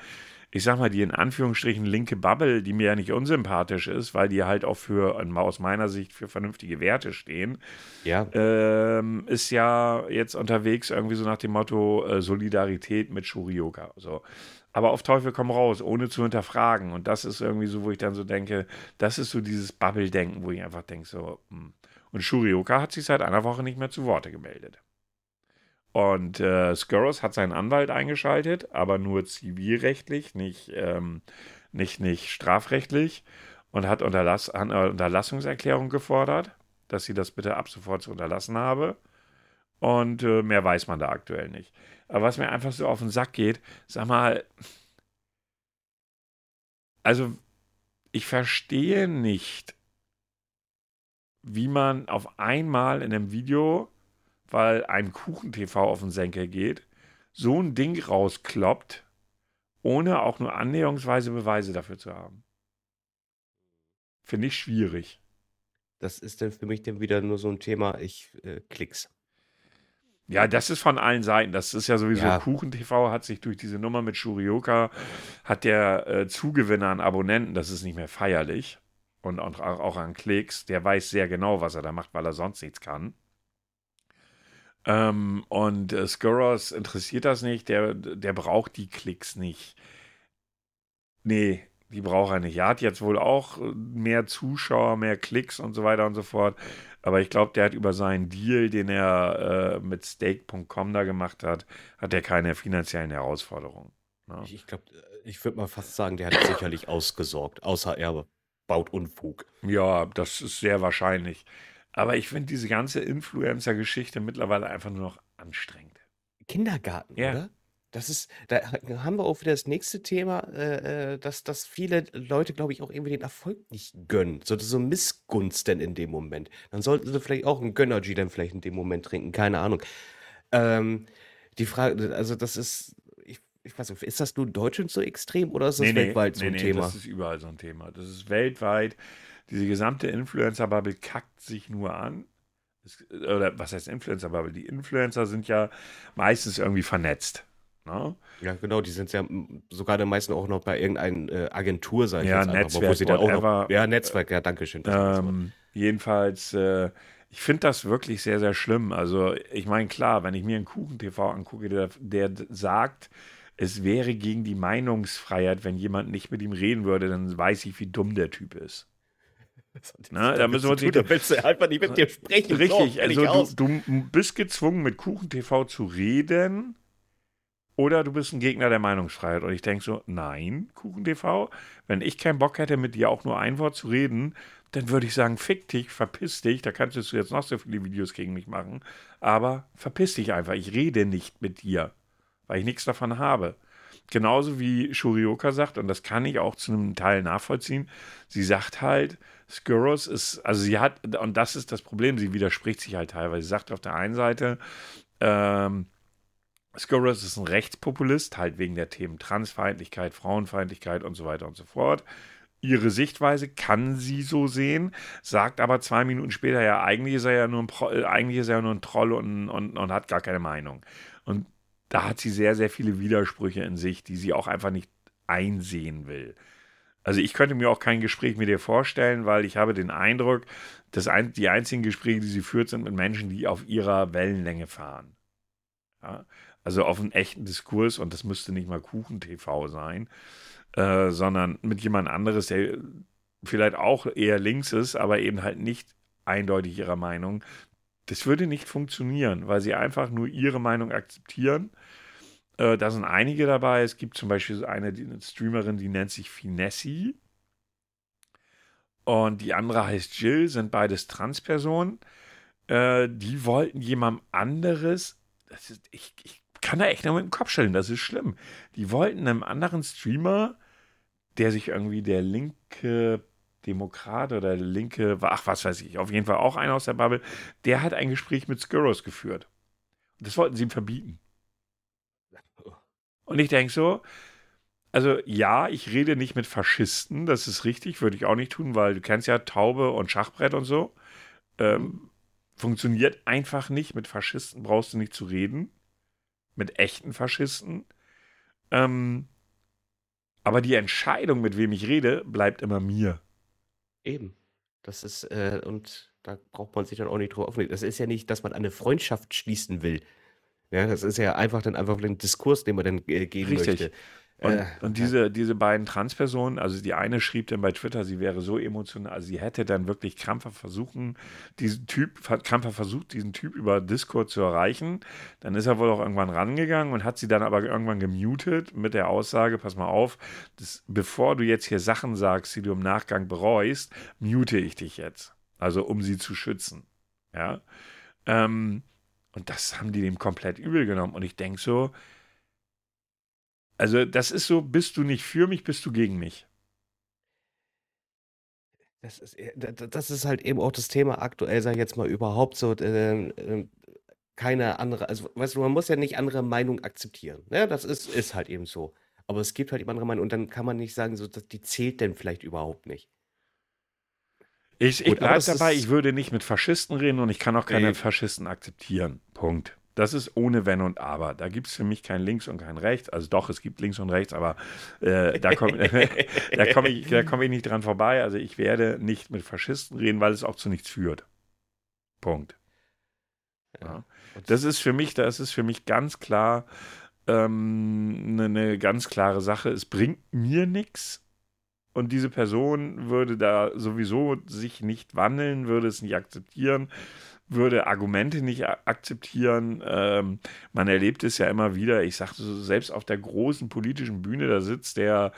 ich sag mal, die in Anführungsstrichen linke Bubble, die mir ja nicht unsympathisch ist, weil die halt auch für, aus meiner Sicht, für vernünftige Werte stehen, ja. ähm, ist ja jetzt unterwegs irgendwie so nach dem Motto äh, Solidarität mit Shurioka. So. Aber auf Teufel komm raus, ohne zu hinterfragen. Und das ist irgendwie so, wo ich dann so denke, das ist so dieses Bubble-Denken, wo ich einfach denke, so, mh. Hm. Und Shurioka hat sich seit einer Woche nicht mehr zu Worte gemeldet. Und äh, Skurros hat seinen Anwalt eingeschaltet, aber nur zivilrechtlich, nicht, ähm, nicht, nicht strafrechtlich. Und hat Unterlass Unterlassungserklärung gefordert, dass sie das bitte ab sofort zu unterlassen habe. Und äh, mehr weiß man da aktuell nicht. Aber was mir einfach so auf den Sack geht, sag mal, also ich verstehe nicht, wie man auf einmal in einem Video weil ein Kuchen-TV auf den Senkel geht, so ein Ding rauskloppt, ohne auch nur annäherungsweise Beweise dafür zu haben. Finde ich schwierig. Das ist dann für mich dann wieder nur so ein Thema, ich äh, klicks. Ja, das ist von allen Seiten. Das ist ja sowieso ja. Kuchen-TV hat sich durch diese Nummer mit Shurioka, hat der äh, Zugewinner an Abonnenten, das ist nicht mehr feierlich und auch an Klicks, der weiß sehr genau, was er da macht, weil er sonst nichts kann. Ähm, und äh, Skurros interessiert das nicht, der, der braucht die Klicks nicht. Nee, die braucht er nicht. Er hat jetzt wohl auch mehr Zuschauer, mehr Klicks und so weiter und so fort. Aber ich glaube, der hat über seinen Deal, den er äh, mit Stake.com da gemacht hat, hat er keine finanziellen Herausforderungen. Ja. Ne? Ich, ich glaube, ich würde mal fast sagen, der hat sicherlich ausgesorgt, außer er baut Unfug. Ja, das ist sehr wahrscheinlich. Aber ich finde diese ganze Influencer-Geschichte mittlerweile einfach nur noch anstrengend. Kindergarten, ja. oder? Das ist, da haben wir auch wieder das nächste Thema, äh, äh dass, dass viele Leute, glaube ich, auch irgendwie den Erfolg nicht gönnen. So, so Missgunst denn in dem Moment. Dann sollten sie vielleicht auch einen Gönnergy dann vielleicht in dem Moment trinken, keine Ahnung. Ähm, die Frage, also das ist, ich, ich weiß nicht, ist das nur in Deutschland so extrem oder ist das nee, weltweit nee, so ein nee, Thema? Das ist überall so ein Thema. Das ist weltweit diese gesamte Influencer-Bubble kackt sich nur an. Es, oder was heißt Influencer-Bubble? Die Influencer sind ja meistens irgendwie vernetzt. Ne? Ja, genau, die sind ja sogar der meisten auch noch bei irgendeiner äh, Agentur, sag ich ja, jetzt Netzwerk, wo sie dann auch noch, Ja, Netzwerk, ja, danke schön. Ähm, jedenfalls, äh, ich finde das wirklich sehr, sehr schlimm. Also, ich meine, klar, wenn ich mir einen Kuchen-TV angucke, der, der sagt, es wäre gegen die Meinungsfreiheit, wenn jemand nicht mit ihm reden würde, dann weiß ich, wie dumm der Typ ist. Na, da müssen wir uns nicht. Da willst du einfach nicht mit dir sprechen. Richtig, so, also du, du, bist gezwungen, mit Kuchen TV zu reden. Oder du bist ein Gegner der Meinungsfreiheit. Und ich denke so, nein, Kuchen TV, wenn ich keinen Bock hätte, mit dir auch nur ein Wort zu reden, dann würde ich sagen, fick dich, verpiss dich. Da kannst du jetzt noch so viele Videos gegen mich machen. Aber verpiss dich einfach. Ich rede nicht mit dir, weil ich nichts davon habe. Genauso wie Shurioka sagt, und das kann ich auch zu einem Teil nachvollziehen, sie sagt halt, Skurros ist, also sie hat, und das ist das Problem, sie widerspricht sich halt teilweise. Sie sagt auf der einen Seite, ähm, Skurros ist ein Rechtspopulist, halt wegen der Themen Transfeindlichkeit, Frauenfeindlichkeit und so weiter und so fort. Ihre Sichtweise kann sie so sehen, sagt aber zwei Minuten später, ja, eigentlich ist er ja nur ein, Pro, äh, eigentlich ist er nur ein Troll und, und, und hat gar keine Meinung. Und da hat sie sehr, sehr viele Widersprüche in sich, die sie auch einfach nicht einsehen will. Also ich könnte mir auch kein Gespräch mit ihr vorstellen, weil ich habe den Eindruck, dass ein, die einzigen Gespräche, die sie führt, sind mit Menschen, die auf ihrer Wellenlänge fahren. Ja? Also auf einen echten Diskurs und das müsste nicht mal Kuchen-TV sein, äh, sondern mit jemand anderes, der vielleicht auch eher links ist, aber eben halt nicht eindeutig ihrer Meinung. Das würde nicht funktionieren, weil sie einfach nur ihre Meinung akzeptieren äh, da sind einige dabei. Es gibt zum Beispiel eine, die, eine Streamerin, die nennt sich Finessi. Und die andere heißt Jill, sind beides Transpersonen. Äh, die wollten jemandem anderes, ist, ich, ich kann da echt nur mit dem Kopf stellen, das ist schlimm. Die wollten einem anderen Streamer, der sich irgendwie der linke Demokrat oder der linke, ach was weiß ich, auf jeden Fall auch einer aus der Bubble, der hat ein Gespräch mit Skurros geführt. Und das wollten sie ihm verbieten. Und ich denke so, also ja, ich rede nicht mit Faschisten, das ist richtig, würde ich auch nicht tun, weil du kennst ja Taube und Schachbrett und so. Ähm, funktioniert einfach nicht. Mit Faschisten brauchst du nicht zu reden. Mit echten Faschisten. Ähm, aber die Entscheidung, mit wem ich rede, bleibt immer mir. Eben. Das ist, äh, und da braucht man sich dann auch nicht drauf aufregen. Das ist ja nicht, dass man eine Freundschaft schließen will. Ja, das ist ja einfach dann einfach ein Diskurs, den man dann äh, gehen Richtig. möchte. Und, äh, und diese, diese beiden Transpersonen, also die eine schrieb dann bei Twitter, sie wäre so emotional, also sie hätte dann wirklich krampfhaft versuchen, diesen Typ, krampfhaft versucht, diesen Typ über Discord zu erreichen. Dann ist er wohl auch irgendwann rangegangen und hat sie dann aber irgendwann gemutet mit der Aussage, pass mal auf, das, bevor du jetzt hier Sachen sagst, die du im Nachgang bereust, mute ich dich jetzt. Also um sie zu schützen. Ja. Ähm, und das haben die dem komplett übel genommen. Und ich denke so, also das ist so, bist du nicht für mich, bist du gegen mich. Das ist, äh, das ist halt eben auch das Thema aktuell, sag ich jetzt mal, überhaupt so, äh, keine andere, also weißt du, man muss ja nicht andere Meinungen akzeptieren. Ne? Das ist, ist halt eben so. Aber es gibt halt eben andere Meinungen und dann kann man nicht sagen, so, die zählt denn vielleicht überhaupt nicht. Ich, ich bleibe dabei, ich würde nicht mit Faschisten reden und ich kann auch keine nee. Faschisten akzeptieren. Punkt. Das ist ohne Wenn und Aber. Da gibt es für mich kein Links und kein Rechts. Also doch, es gibt Links und Rechts, aber äh, da komme komm ich, komm ich nicht dran vorbei. Also ich werde nicht mit Faschisten reden, weil es auch zu nichts führt. Punkt. Ja. Das ist für mich, das ist für mich ganz klar ähm, eine, eine ganz klare Sache. Es bringt mir nichts, und diese Person würde da sowieso sich nicht wandeln, würde es nicht akzeptieren, würde Argumente nicht akzeptieren. Ähm, man erlebt es ja immer wieder. Ich sagte so, selbst auf der großen politischen Bühne, da sitzt der,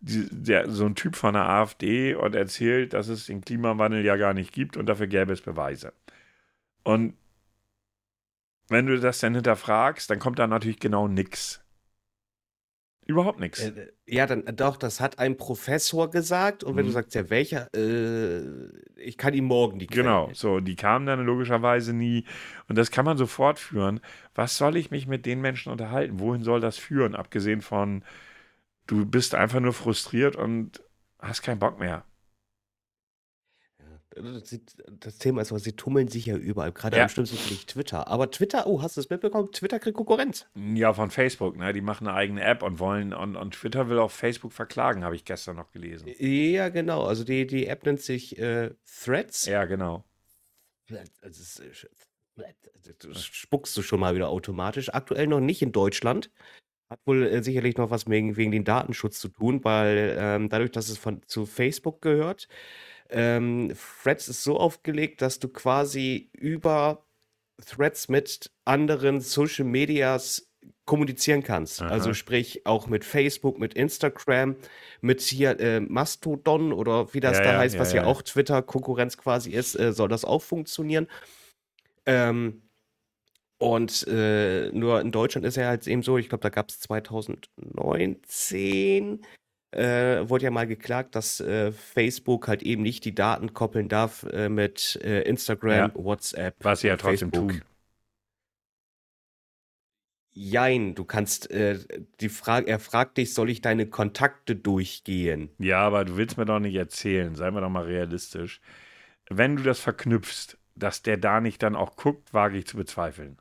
der, so ein Typ von der AfD und erzählt, dass es den Klimawandel ja gar nicht gibt und dafür gäbe es Beweise. Und wenn du das dann hinterfragst, dann kommt da natürlich genau nichts. Überhaupt nichts. Äh, ja, dann äh, doch, das hat ein Professor gesagt. Und wenn du mhm. sagst, ja, welcher, äh, ich kann ihm morgen die Quellen Genau, so, die kamen dann logischerweise nie. Und das kann man so fortführen. Was soll ich mich mit den Menschen unterhalten? Wohin soll das führen? Abgesehen von, du bist einfach nur frustriert und hast keinen Bock mehr. Das Thema ist sie tummeln sich ja überall. Gerade Ja. am schlimmsten finde ich Twitter. Aber Twitter, oh, hast du es mitbekommen? Twitter kriegt Konkurrenz. Ja, von Facebook, ne? Die machen eine eigene App und wollen, und, und Twitter will auch Facebook verklagen, habe ich gestern noch gelesen. Ja, genau. Also die, die App nennt sich äh, Threads. Ja, genau. Also es ist, äh, das spuckst du schon mal wieder automatisch. Aktuell noch nicht in Deutschland. Hat wohl äh, sicherlich noch was wegen, wegen dem Datenschutz zu tun, weil ähm, dadurch, dass es von, zu Facebook gehört, ähm, Threads ist so aufgelegt, dass du quasi über Threads mit anderen Social Medias kommunizieren kannst. Aha. Also sprich auch mit Facebook, mit Instagram, mit hier äh, Mastodon oder wie das Ja, da ja, heißt, was ja, ja, ja. auch Twitter-Konkurrenz quasi ist, äh, soll das auch funktionieren. Ähm, und äh, nur in Deutschland ist ja halt eben so, ich glaube, da gab es 2019, äh, wurde ja mal geklagt, dass äh, Facebook halt eben nicht die Daten koppeln darf äh, mit äh, Instagram, WhatsApp, Was sie ja trotzdem Facebook. tun. Jein, du kannst, äh, die Frage, er fragt dich, soll ich deine Kontakte durchgehen? Ja, aber du willst mir doch nicht erzählen, seien wir doch mal realistisch. Wenn du das verknüpfst, dass der da nicht dann auch guckt, wage ich zu bezweifeln.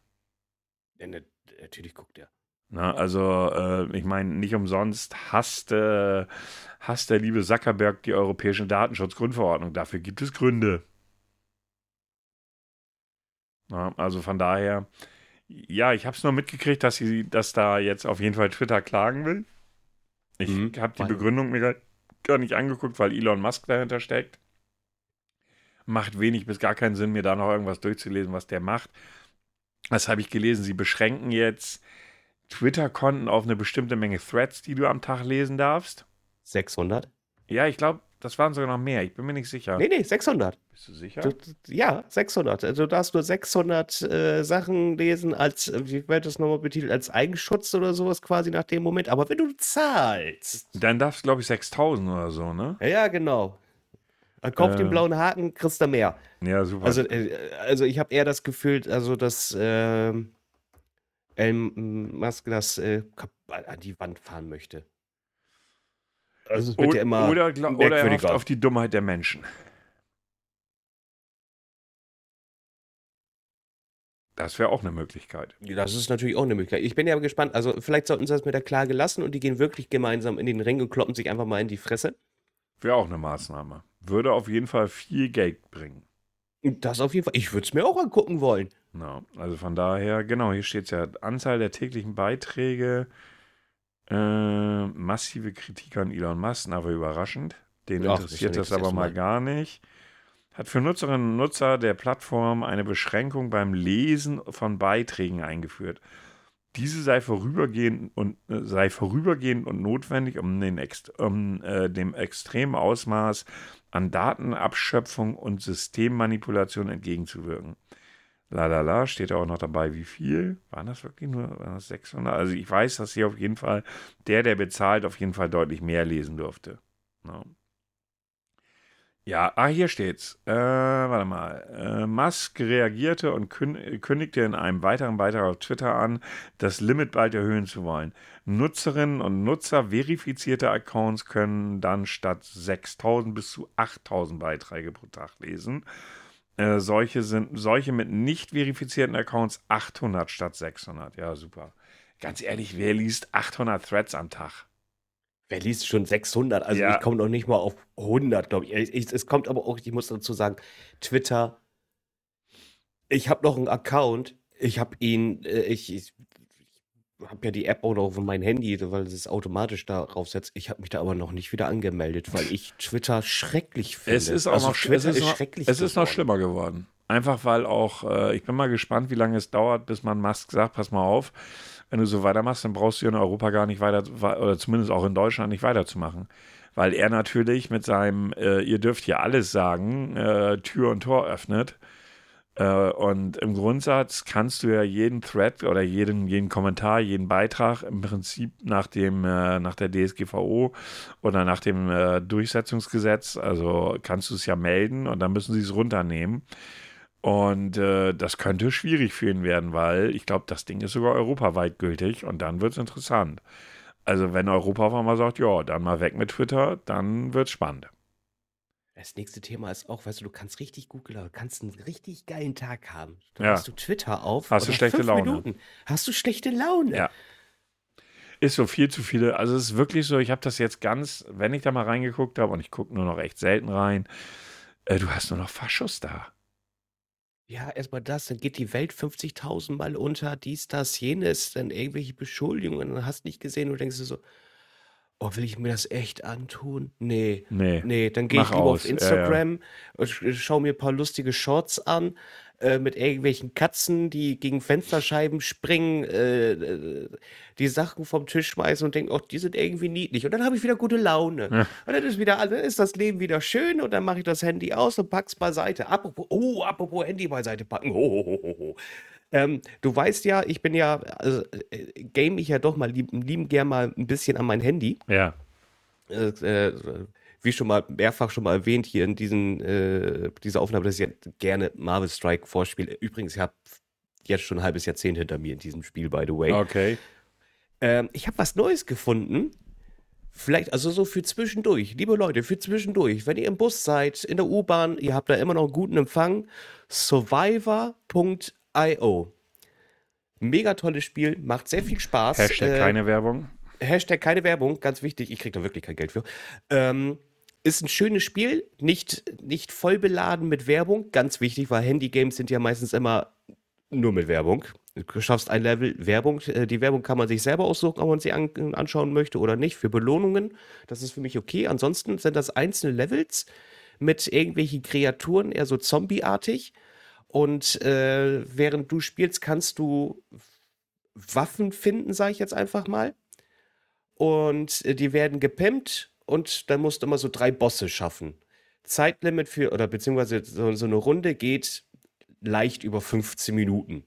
Ja, natürlich guckt er. Na, also, äh, ich meine, nicht umsonst hasst, äh, hasst der liebe Zuckerberg die Europäische Datenschutzgrundverordnung. Dafür gibt es Gründe. Na, also von daher, ja, ich habe es nur mitgekriegt, dass sie, dass da jetzt auf jeden Fall Twitter klagen will. Ich Mhm. habe die Begründung mir gar- gar nicht angeguckt, weil Elon Musk dahinter steckt. Macht wenig bis gar keinen Sinn, mir da noch irgendwas durchzulesen, was der macht. Das habe ich gelesen. Sie beschränken jetzt Twitter-Konten auf eine bestimmte Menge Threads, die du am Tag lesen darfst. 600? Ja, ich glaube, das waren sogar noch mehr. Ich bin mir nicht sicher. Nee, nee, 600. Bist du sicher? Du, ja, 600. Also du darfst nur 600 äh, Sachen lesen als, äh, wie wird das nochmal betitelt, als Eigenschutz oder sowas quasi nach dem Moment. Aber wenn du zahlst. Dann darfst du, glaube ich, 6000 oder so, ne? Ja, genau. Dann Kauf Äh. den blauen Haken, kriegst du mehr. Ja, super. Also, äh, also ich habe eher das Gefühl, also dass ähm, Elon Musk das äh, an die Wand fahren möchte. Also wird oder, ja immer oder, oder er hofft auf die Dummheit der Menschen. Das wäre auch eine Möglichkeit. Das ist natürlich auch eine Möglichkeit. Ich bin ja gespannt. Also vielleicht sollten sie das mit der Klage lassen und die gehen wirklich gemeinsam in den Ring und kloppen sich einfach mal in die Fresse. Wäre auch eine Maßnahme. Würde auf jeden Fall viel Geld bringen. Das auf jeden Fall. Ich würde es mir auch angucken wollen. Ja, also von daher, genau, hier steht es ja, Anzahl der täglichen Beiträge, äh, massive Kritik an Elon Musk, aber überraschend. Den Ach, interessiert das das aber Mal. gar nicht. Hat für Nutzerinnen und Nutzer der Plattform eine Beschränkung beim Lesen von Beiträgen eingeführt. Diese sei vorübergehend und äh, sei vorübergehend und notwendig, um, den um äh, dem extremen Ausmaß an Datenabschöpfung und Systemmanipulation entgegenzuwirken. Lalala, steht auch noch dabei, wie viel? Waren das wirklich nur waren das 600? Also ich weiß, dass hier auf jeden Fall der, der bezahlt, auf jeden Fall deutlich mehr lesen durfte. No. Ja, ah, hier steht's. Äh, warte mal. Äh, Musk reagierte und kün kündigte in einem weiteren Beitrag auf Twitter an, das Limit bald erhöhen zu wollen. Nutzerinnen und Nutzer verifizierte Accounts können dann statt 6000 bis zu 8000 Beiträge pro Tag lesen. Äh, solche, sind, solche mit nicht verifizierten Accounts 800 statt 600. Ja, super. Ganz ehrlich, wer liest 800 Threads am Tag? Wer liest schon 600? Also Ja. ich komme noch nicht mal auf 100, glaube ich. Ich- Es kommt aber auch, ich muss dazu sagen, Twitter. Ich habe noch einen Account. Ich habe ihn, äh, ich, ich habe ja die App auch noch auf mein Handy, weil es automatisch darauf setzt. Ich habe mich da aber noch nicht wieder angemeldet, weil ich Twitter schrecklich finde. Es ist auch Also noch, Twitter es ist noch, schrecklich. es ist noch schlimmer geworden. Einfach weil auch, äh, ich bin mal gespannt, wie lange es dauert, bis man Musk sagt, pass mal auf, wenn du so weitermachst, dann brauchst du in Europa gar nicht weiter, oder zumindest auch in Deutschland nicht weiterzumachen. Weil er natürlich mit seinem, äh, ihr dürft hier alles sagen, äh, Tür und Tor öffnet. Äh, und im Grundsatz kannst du ja jeden Thread oder jeden, jeden Kommentar, jeden Beitrag im Prinzip nach dem, äh, nach der DSGVO oder nach dem äh, Durchsetzungsgesetz, also kannst du es ja melden und dann müssen sie es runternehmen. Und äh, das könnte schwierig für ihn werden, weil ich glaube, das Ding ist sogar europaweit gültig und dann wird es interessant. Also wenn Europa auf einmal sagt, ja, dann mal weg mit Twitter, dann wird es spannend. Das nächste Thema ist auch, weißt du, du kannst richtig gut gelaunt, du kannst einen richtig geilen Tag haben. Dann Ja. machst du Twitter auf. Hast du schlechte fünf Laune. Minuten hast du schlechte Laune. Ja. Ist so viel zu viele. Also es ist wirklich so, ich habe das jetzt ganz, wenn ich da mal reingeguckt habe, und ich gucke nur noch echt selten rein, äh, du hast nur noch Faschus da. Ja, erstmal das, dann geht die Welt 50.000 Mal unter, dies, das, jenes, dann irgendwelche Beschuldigungen, dann hast nicht gesehen und denkst du so, oh, will ich mir das echt antun? Nee. Nee. Nee, dann gehe ich lieber aus. auf Ja, Instagram, und sch- schau mir ein paar lustige Shorts an, äh, mit irgendwelchen Katzen, die gegen Fensterscheiben springen, äh, äh, die Sachen vom Tisch schmeißen und denken, oh, die sind irgendwie niedlich. Und dann habe ich wieder gute Laune. Ja. Und dann ist wieder, dann ist das Leben wieder schön und dann mache ich das Handy aus und pack's beiseite. Apropos, oh, apropos Handy beiseite packen. Oh, oh, oh, oh. Ähm, du weißt ja, ich bin ja, also, äh, game ich ja doch mal lieb, lieben gern mal ein bisschen an mein Handy. Ja. Äh, äh, wie schon mal mehrfach schon mal erwähnt hier in diesen, äh, dieser Aufnahme, dass ich ja gerne Marvel Strike vorspiele. Übrigens, ich habe jetzt schon ein halbes Jahrzehnt hinter mir in diesem Spiel, by the way. Okay. Ähm, ich habe was Neues gefunden. Vielleicht, also so für zwischendurch. Liebe Leute, für zwischendurch. Wenn ihr im Bus seid, in der U-Bahn, ihr habt da immer noch einen guten Empfang. Survivor.io. Mega tolles Spiel, macht sehr viel Spaß. Hashtag Äh, keine Werbung. Hashtag keine Werbung, ganz wichtig, ich kriege da wirklich kein Geld für. Ähm, ist ein schönes Spiel, nicht, nicht voll beladen mit Werbung, ganz wichtig, weil Handy-Games sind ja meistens immer nur mit Werbung. Du schaffst ein Level Werbung, äh, die Werbung kann man sich selber aussuchen, ob man sie an, anschauen möchte oder nicht, für Belohnungen. Das ist für mich okay. Ansonsten sind das einzelne Levels mit irgendwelchen Kreaturen, eher so zombieartig. Und äh, während du spielst, kannst du Waffen finden, sage ich jetzt einfach mal und äh, die werden gepimpt und dann musst du immer so drei Bosse schaffen. Zeitlimit für, oder beziehungsweise so, so eine Runde geht leicht über 15 Minuten.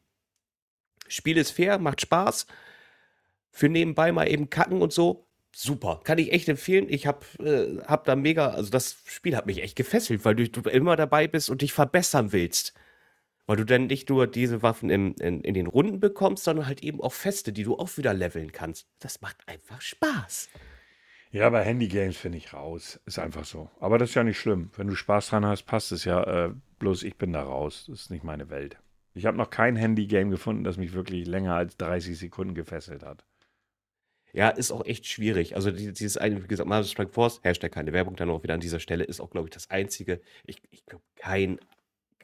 Spiel ist fair, macht Spaß. Für nebenbei mal eben kacken und so. Super. Kann ich echt empfehlen. Ich hab, äh, hab da mega, also das Spiel hat mich echt gefesselt, weil du, du immer dabei bist und dich verbessern willst. Weil du dann nicht nur diese Waffen im, in, in den Runden bekommst, sondern halt eben auch feste, die du auch wieder leveln kannst. Das macht einfach Spaß. Ja, bei Handy-Games finde ich raus. Ist einfach so. Aber das ist ja nicht schlimm. Wenn du Spaß dran hast, passt es ja. Äh, bloß ich bin da raus. Das ist nicht meine Welt. Ich habe noch kein Handy-Game gefunden, das mich wirklich länger als 30 Sekunden gefesselt hat. Ja, ist auch echt schwierig. Also die- dieses eine, wie gesagt, Marvel Strike Force, Hashtag keine Werbung dann auch wieder an dieser Stelle, ist auch, glaube ich, das einzige, ich, ich glaube, kein,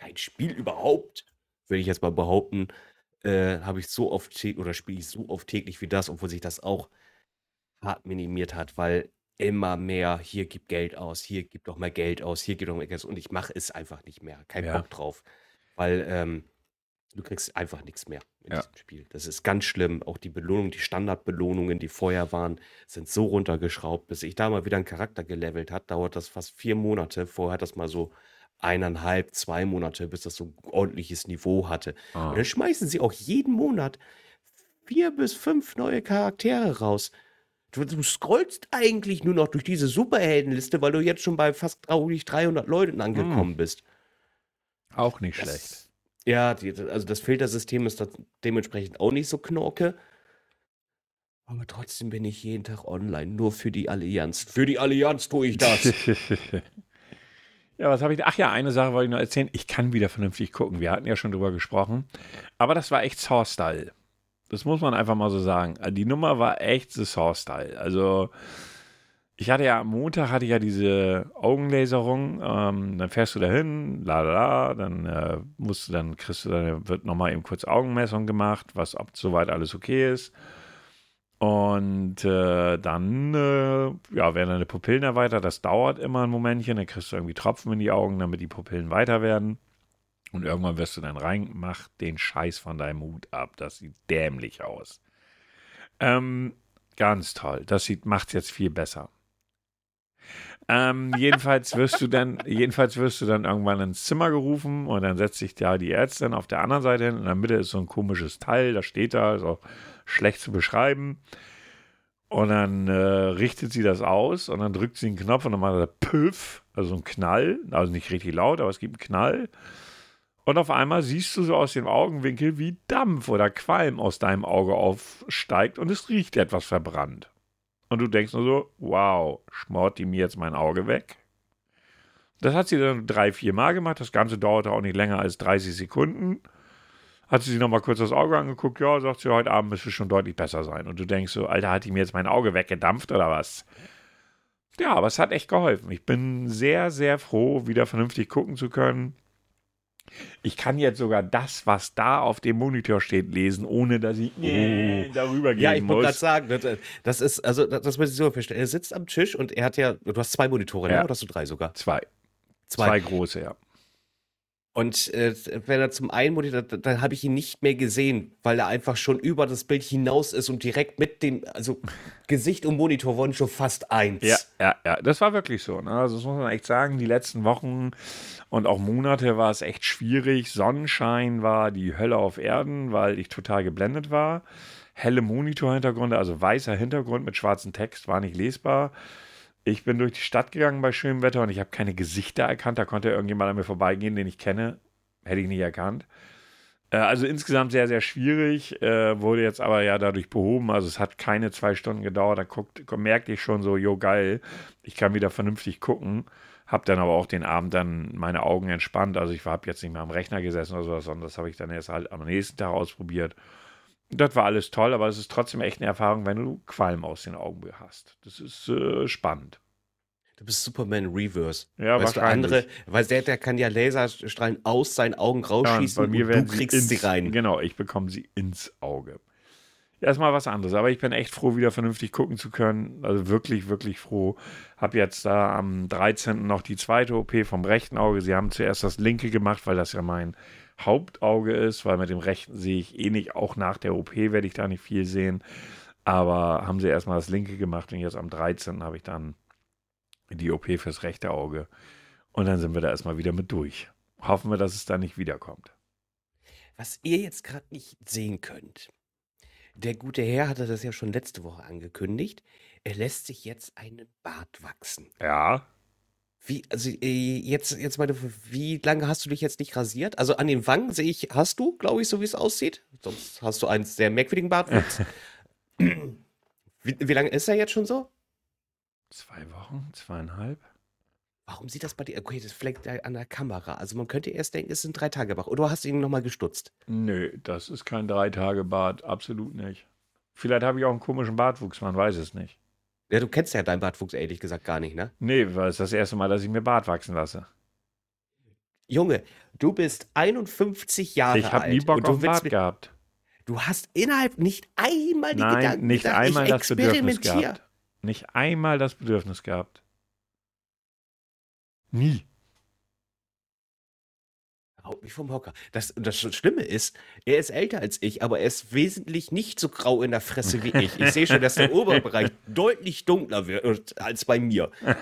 kein Spiel überhaupt, würde ich jetzt mal behaupten, äh, habe ich so oft oder spiele ich so oft täglich wie das, obwohl sich das auch hart minimiert hat, weil immer mehr, hier gibt Geld aus, hier gibt doch mal Geld aus, hier gibt doch mal Geld aus und ich mache es einfach nicht mehr. Kein Ja. Bock drauf. Weil ähm, du kriegst einfach nichts mehr in Ja. diesem Spiel. Das ist ganz schlimm. Auch die Belohnungen, die Standardbelohnungen, die vorher waren, sind so runtergeschraubt. Bis ich da mal wieder einen Charakter gelevelt hat, dauert das fast vier Monate. Vorher hat das mal so eineinhalb, zwei Monate, bis das so ein ordentliches Niveau hatte. Ah. Und dann schmeißen sie auch jeden Monat vier bis fünf neue Charaktere raus. Du, du scrollst eigentlich nur noch durch diese Superheldenliste, weil du jetzt schon bei fast traurig 300 Leuten angekommen bist. Auch nicht schlecht. Das, ja, die, also das Filtersystem ist dementsprechend auch nicht so knorke. Aber trotzdem bin ich jeden Tag online, nur für die Allianz. Für die Allianz tue ich das. ja, was habe ich? Ach ja, eine Sache wollte ich noch erzählen. Ich kann wieder vernünftig gucken. Wir hatten ja schon drüber gesprochen. Aber das war echt Saw-Style. Das muss man einfach mal so sagen. Also Die Nummer war echt the Saw-Style. Also ich hatte ja am Montag hatte ich ja diese Augenlaserung. Ähm, dann fährst du dahin, la la la, dann äh, musst du dann kriegst du dann wird nochmal eben kurz Augenmessung gemacht, was ob soweit alles okay ist. Und äh, dann äh, ja, werden deine Pupillen erweitert. Das dauert immer ein Momentchen. Dann kriegst du irgendwie Tropfen in die Augen, damit die Pupillen weiter werden. Und irgendwann wirst du dann rein, mach den Scheiß von deinem Hut ab. Das sieht dämlich aus. Ähm, ganz toll. Das sieht, macht's jetzt viel besser. Ähm, jedenfalls wirst du dann, jedenfalls wirst du dann irgendwann ins Zimmer gerufen und dann setzt sich da die Ärztin auf der anderen Seite hin. In der Mitte ist so ein komisches Teil, da steht da, auch schlecht zu beschreiben. Und dann äh, richtet sie das aus und dann drückt sie einen Knopf und dann macht er Püff, also ein Knall, also nicht richtig laut, aber es gibt einen Knall. Und auf einmal siehst du so aus dem Augenwinkel, wie Dampf oder Qualm aus deinem Auge aufsteigt und es riecht etwas verbrannt. Und du denkst nur so, wow, schmort die mir jetzt mein Auge weg? Das hat sie dann drei, vier Mal gemacht. Das Ganze dauerte auch nicht länger als 30 Sekunden. Hat sie sich nochmal kurz das Auge angeguckt. Ja, sagt sie, heute Abend müsste es schon deutlich besser sein. Und du denkst so, Alter, hat die mir jetzt mein Auge weggedampft oder was? Ja, aber es hat echt geholfen. Ich bin sehr, sehr froh, wieder vernünftig gucken zu können. Ich kann jetzt sogar das, was da auf dem Monitor steht, lesen, ohne dass ich oh. darüber gehen Ja, ich wollte gerade sagen, das, das, ist, also das, das muss ich so verstehen. Er sitzt am Tisch und er hat ja, du hast zwei Monitore, ne? ja. ne? oder hast du drei sogar? Zwei. Zwei, zwei große, ja. Und äh, wenn er zum einen Monitor, dann, dann habe ich ihn nicht mehr gesehen, weil er einfach schon über das Bild hinaus ist und direkt mit dem, also Gesicht und Monitor wurden schon fast eins. Ja, ja, ja, das war wirklich so. Ne? Also das muss man echt sagen, die letzten Wochen und auch Monate war es echt schwierig. Sonnenschein war die Hölle auf Erden, weil ich total geblendet war. Helle Monitorhintergründe, also weißer Hintergrund mit schwarzem Text, war nicht lesbar. Ich bin durch die Stadt gegangen bei schönem Wetter und ich habe keine Gesichter erkannt. Da konnte irgendjemand an mir vorbeigehen, den ich kenne. Hätte ich nicht erkannt. Äh, also insgesamt sehr, sehr schwierig. Äh, wurde jetzt aber ja dadurch behoben. Also es hat keine zwei Stunden gedauert. Da guckt, merkte ich schon so, jo geil, ich kann wieder vernünftig gucken. Hab dann aber auch den Abend dann meine Augen entspannt. Also ich habe jetzt nicht mehr am Rechner gesessen oder sowas, sondern das habe ich dann erst halt am nächsten Tag ausprobiert. Das war alles toll, aber es ist trotzdem echt eine Erfahrung, wenn du Qualm aus den Augen hast. Das ist äh, spannend. Du bist Superman Reverse. Ja, weißt wahrscheinlich. Du, andere, weil der, der kann ja Laserstrahlen aus seinen Augen rausschießen ja, und, und du kriegst ins, sie rein. Genau, ich bekomme sie ins Auge. Erstmal was anderes, aber ich bin echt froh, wieder vernünftig gucken zu können. Also wirklich, wirklich froh. Hab jetzt da am 13. noch die zweite OP vom rechten Auge. Sie haben zuerst das linke gemacht, weil das ja mein Hauptauge ist, weil mit dem rechten sehe ich eh nicht, auch nach der OP werde ich da nicht viel sehen. Aber haben sie erstmal das linke gemacht und jetzt am 13. habe ich dann die OP fürs rechte Auge. Und dann sind wir da erstmal wieder mit durch. Hoffen wir, dass es da nicht wiederkommt. Was ihr jetzt gerade nicht sehen könnt, der gute Herr hatte das ja schon letzte Woche angekündigt. Er lässt sich jetzt einen Bart wachsen. Ja. Wie, also äh, jetzt, jetzt meine, wie lange hast du dich jetzt nicht rasiert? Also an den Wangen sehe ich, hast du, glaube ich, so wie es aussieht. Sonst hast du einen sehr merkwürdigen Bartwuchs. wie, wie lange ist er jetzt schon so? Zwei Wochen, zweieinhalb. Warum sieht das bei dir? Okay, das fleckt an der Kamera. Also man könnte erst denken, es sind drei Tage Bart. Oder hast du ihn nochmal gestutzt? Nö, das ist kein drei Tage Bart, absolut nicht. Vielleicht habe ich auch einen komischen Bartwuchs, man weiß es nicht. Ja, du kennst ja deinen Bartwuchs ehrlich gesagt gar nicht, ne? Nee, weil es ist das erste Mal, dass ich mir Bart wachsen lasse. Junge, du bist 51 Jahre alt. Ich habe nie Bock auf Bart gehabt. Du hast innerhalb nicht einmal die Nein, Gedanken nicht einmal das Bedürfnis gehabt. Nicht einmal das Bedürfnis gehabt. Nie haut mich vom Hocker. Das, das Schlimme ist, er ist älter als ich, aber er ist wesentlich nicht so grau in der Fresse wie ich. Ich sehe schon, dass der Oberbereich deutlich dunkler wird als bei mir.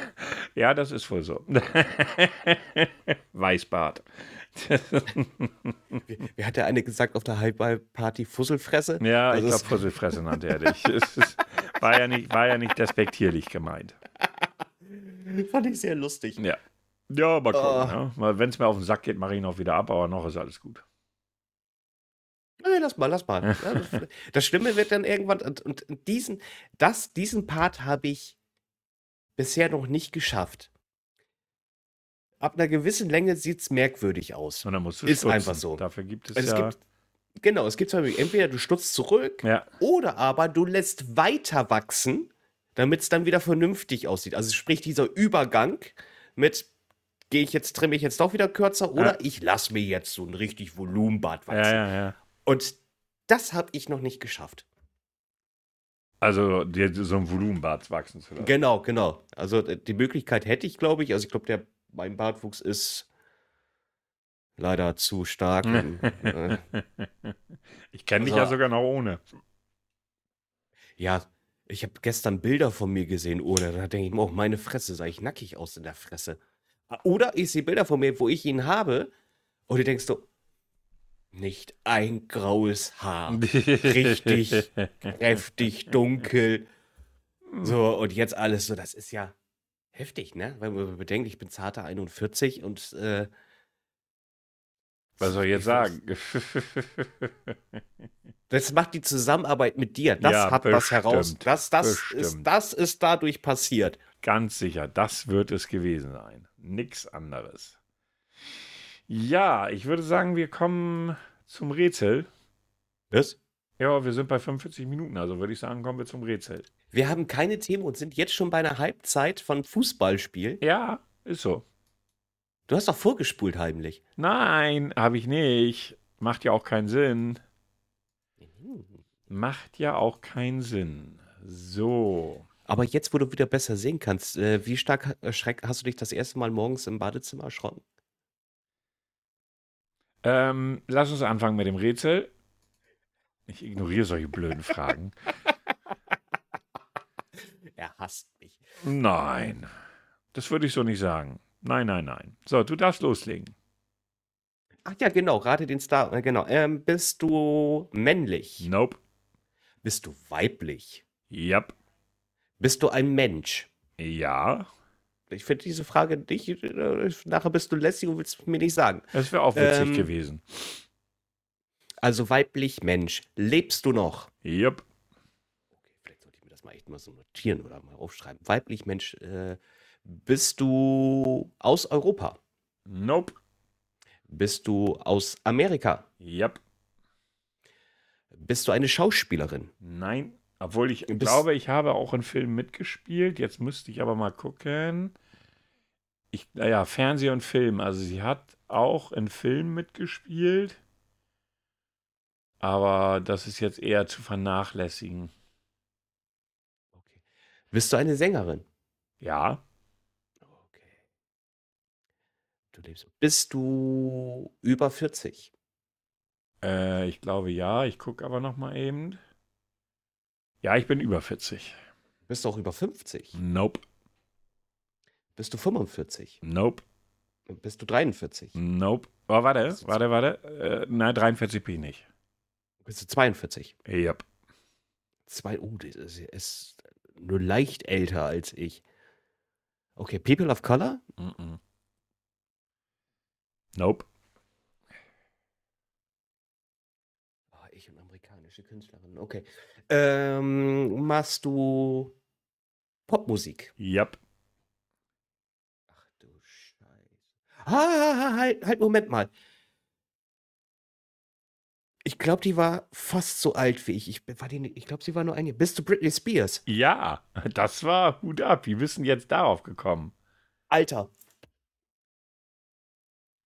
Ja, das ist wohl so. Weißbart. Wie hat der eine gesagt auf der Highball-Party? Fusselfresse? Ja, ich glaube, Fusselfresse nannte er dich. war, ja nicht, war ja nicht despektierlich gemeint. Fand ich sehr lustig. Ja. Ja, mal gucken. Uh. Ja. Wenn es mir auf den Sack geht, mache ich ihn auch wieder ab, aber noch ist alles gut. Nee, lass mal, lass mal. Das, das, Schlimme wird dann irgendwann, und, und diesen, das, diesen Part habe ich bisher noch nicht geschafft. Ab einer gewissen Länge sieht es merkwürdig aus. Und dann musst du Ist stutzen. einfach so. Dafür gibt es also ja... Es gibt, genau, es gibt entweder du stutzt zurück ja. oder aber du lässt weiter wachsen, damit es dann wieder vernünftig aussieht. Also sprich dieser Übergang mit gehe ich jetzt, trimme ich jetzt doch wieder kürzer oder ja. ich lasse mir jetzt so ein richtig Volumenbad wachsen. Ja, ja, Und das habe ich noch nicht geschafft. Also dir so ein Volumenbart wachsen zu lassen. Genau, genau. Also die Möglichkeit hätte ich, glaube ich. Also ich glaube, der mein Bartwuchs ist leider zu stark. ich kenne dich also, ja sogar noch ohne. Ja, ich habe gestern Bilder von mir gesehen ohne. Da denke ich mir, oh, meine Fresse, sah ich nackig aus in der Fresse. Oder ich sehe Bilder von mir, wo ich ihn habe, und du denkst so, nicht ein graues Haar. Richtig kräftig, dunkel. So, und jetzt alles so, das ist ja heftig, ne? Weil man bedenkt, ich bin zarter 41 und äh, was soll ich jetzt sagen? Das macht die Zusammenarbeit mit dir. Das ja, hat bestimmt, das heraus. Das, das, ist, das ist dadurch passiert. Ganz sicher, das wird es gewesen sein. Nix anderes. Ja, ich würde sagen, wir kommen zum Rätsel. Was? Ja, wir sind bei 45 Minuten, also würde ich sagen, kommen wir zum Rätsel. Wir haben keine Themen und sind jetzt schon bei einer Halbzeit von Fußballspiel. Ja, ist so. Du hast doch vorgespult heimlich. Nein, habe ich nicht. Macht ja auch keinen Sinn. Hm. Macht ja auch keinen Sinn. So. Aber jetzt, wo du wieder besser sehen kannst, äh, wie stark erschreck hast du dich das erste Mal morgens im Badezimmer erschrocken? Ähm, lass uns anfangen mit dem Rätsel. Ich ignoriere solche blöden Fragen. Er hasst mich. Nein, das würde ich so nicht sagen. Nein, nein, nein. So, du darfst loslegen. Ach ja, genau, rate den Star. Äh, genau. Ähm, bist du männlich? Nope. Bist du weiblich? Yep. Bist du ein Mensch? Ja. Ich finde diese Frage nicht. Äh, nachher bist du lässig und willst mir nicht sagen. Das wäre auch witzig Ähm, gewesen. Also weiblich, Mensch. Lebst du noch? Yep. Okay, vielleicht sollte ich mir das mal echt mal so notieren oder mal aufschreiben. Weiblich, Mensch. Äh, bist du aus Europa? Nope. Bist du aus Amerika? Yep. Bist du eine Schauspielerin? Nein. Obwohl ich Bist- glaube, ich habe auch in Filmen mitgespielt. Jetzt müsste ich aber mal gucken. Ich, naja, Fernseh und Film. Also sie hat auch in Filmen mitgespielt. Aber das ist jetzt eher zu vernachlässigen. Okay. Bist du eine Sängerin? Ja. Okay. Du lebst. Bist du über 40? Äh, ich glaube ja. Ich gucke aber noch mal eben. Ja, ich bin über 40. Bist du auch über 50? Nope. Bist du 45? Nope. Bist du 43? Nope. Oh, warte, warte, warte. Äh, nein, 43 bin ich nicht. Bist du 42? Yep. Zwei, oh, das ist, ist nur leicht älter als ich. Okay, People of Color? Mm -mm. Nope. Oh, ich und amerikanische Künstlerin. Okay. Ähm, machst du Popmusik? Yep. Ach du Scheiße. Ah, halt, halt, Moment mal. Ich glaube, die war fast so alt wie ich. Ich, ich glaube, sie war nur ein Jahr. Bist du Britney Spears? Ja, das war Hut ab. Wie bist du jetzt darauf gekommen? Alter.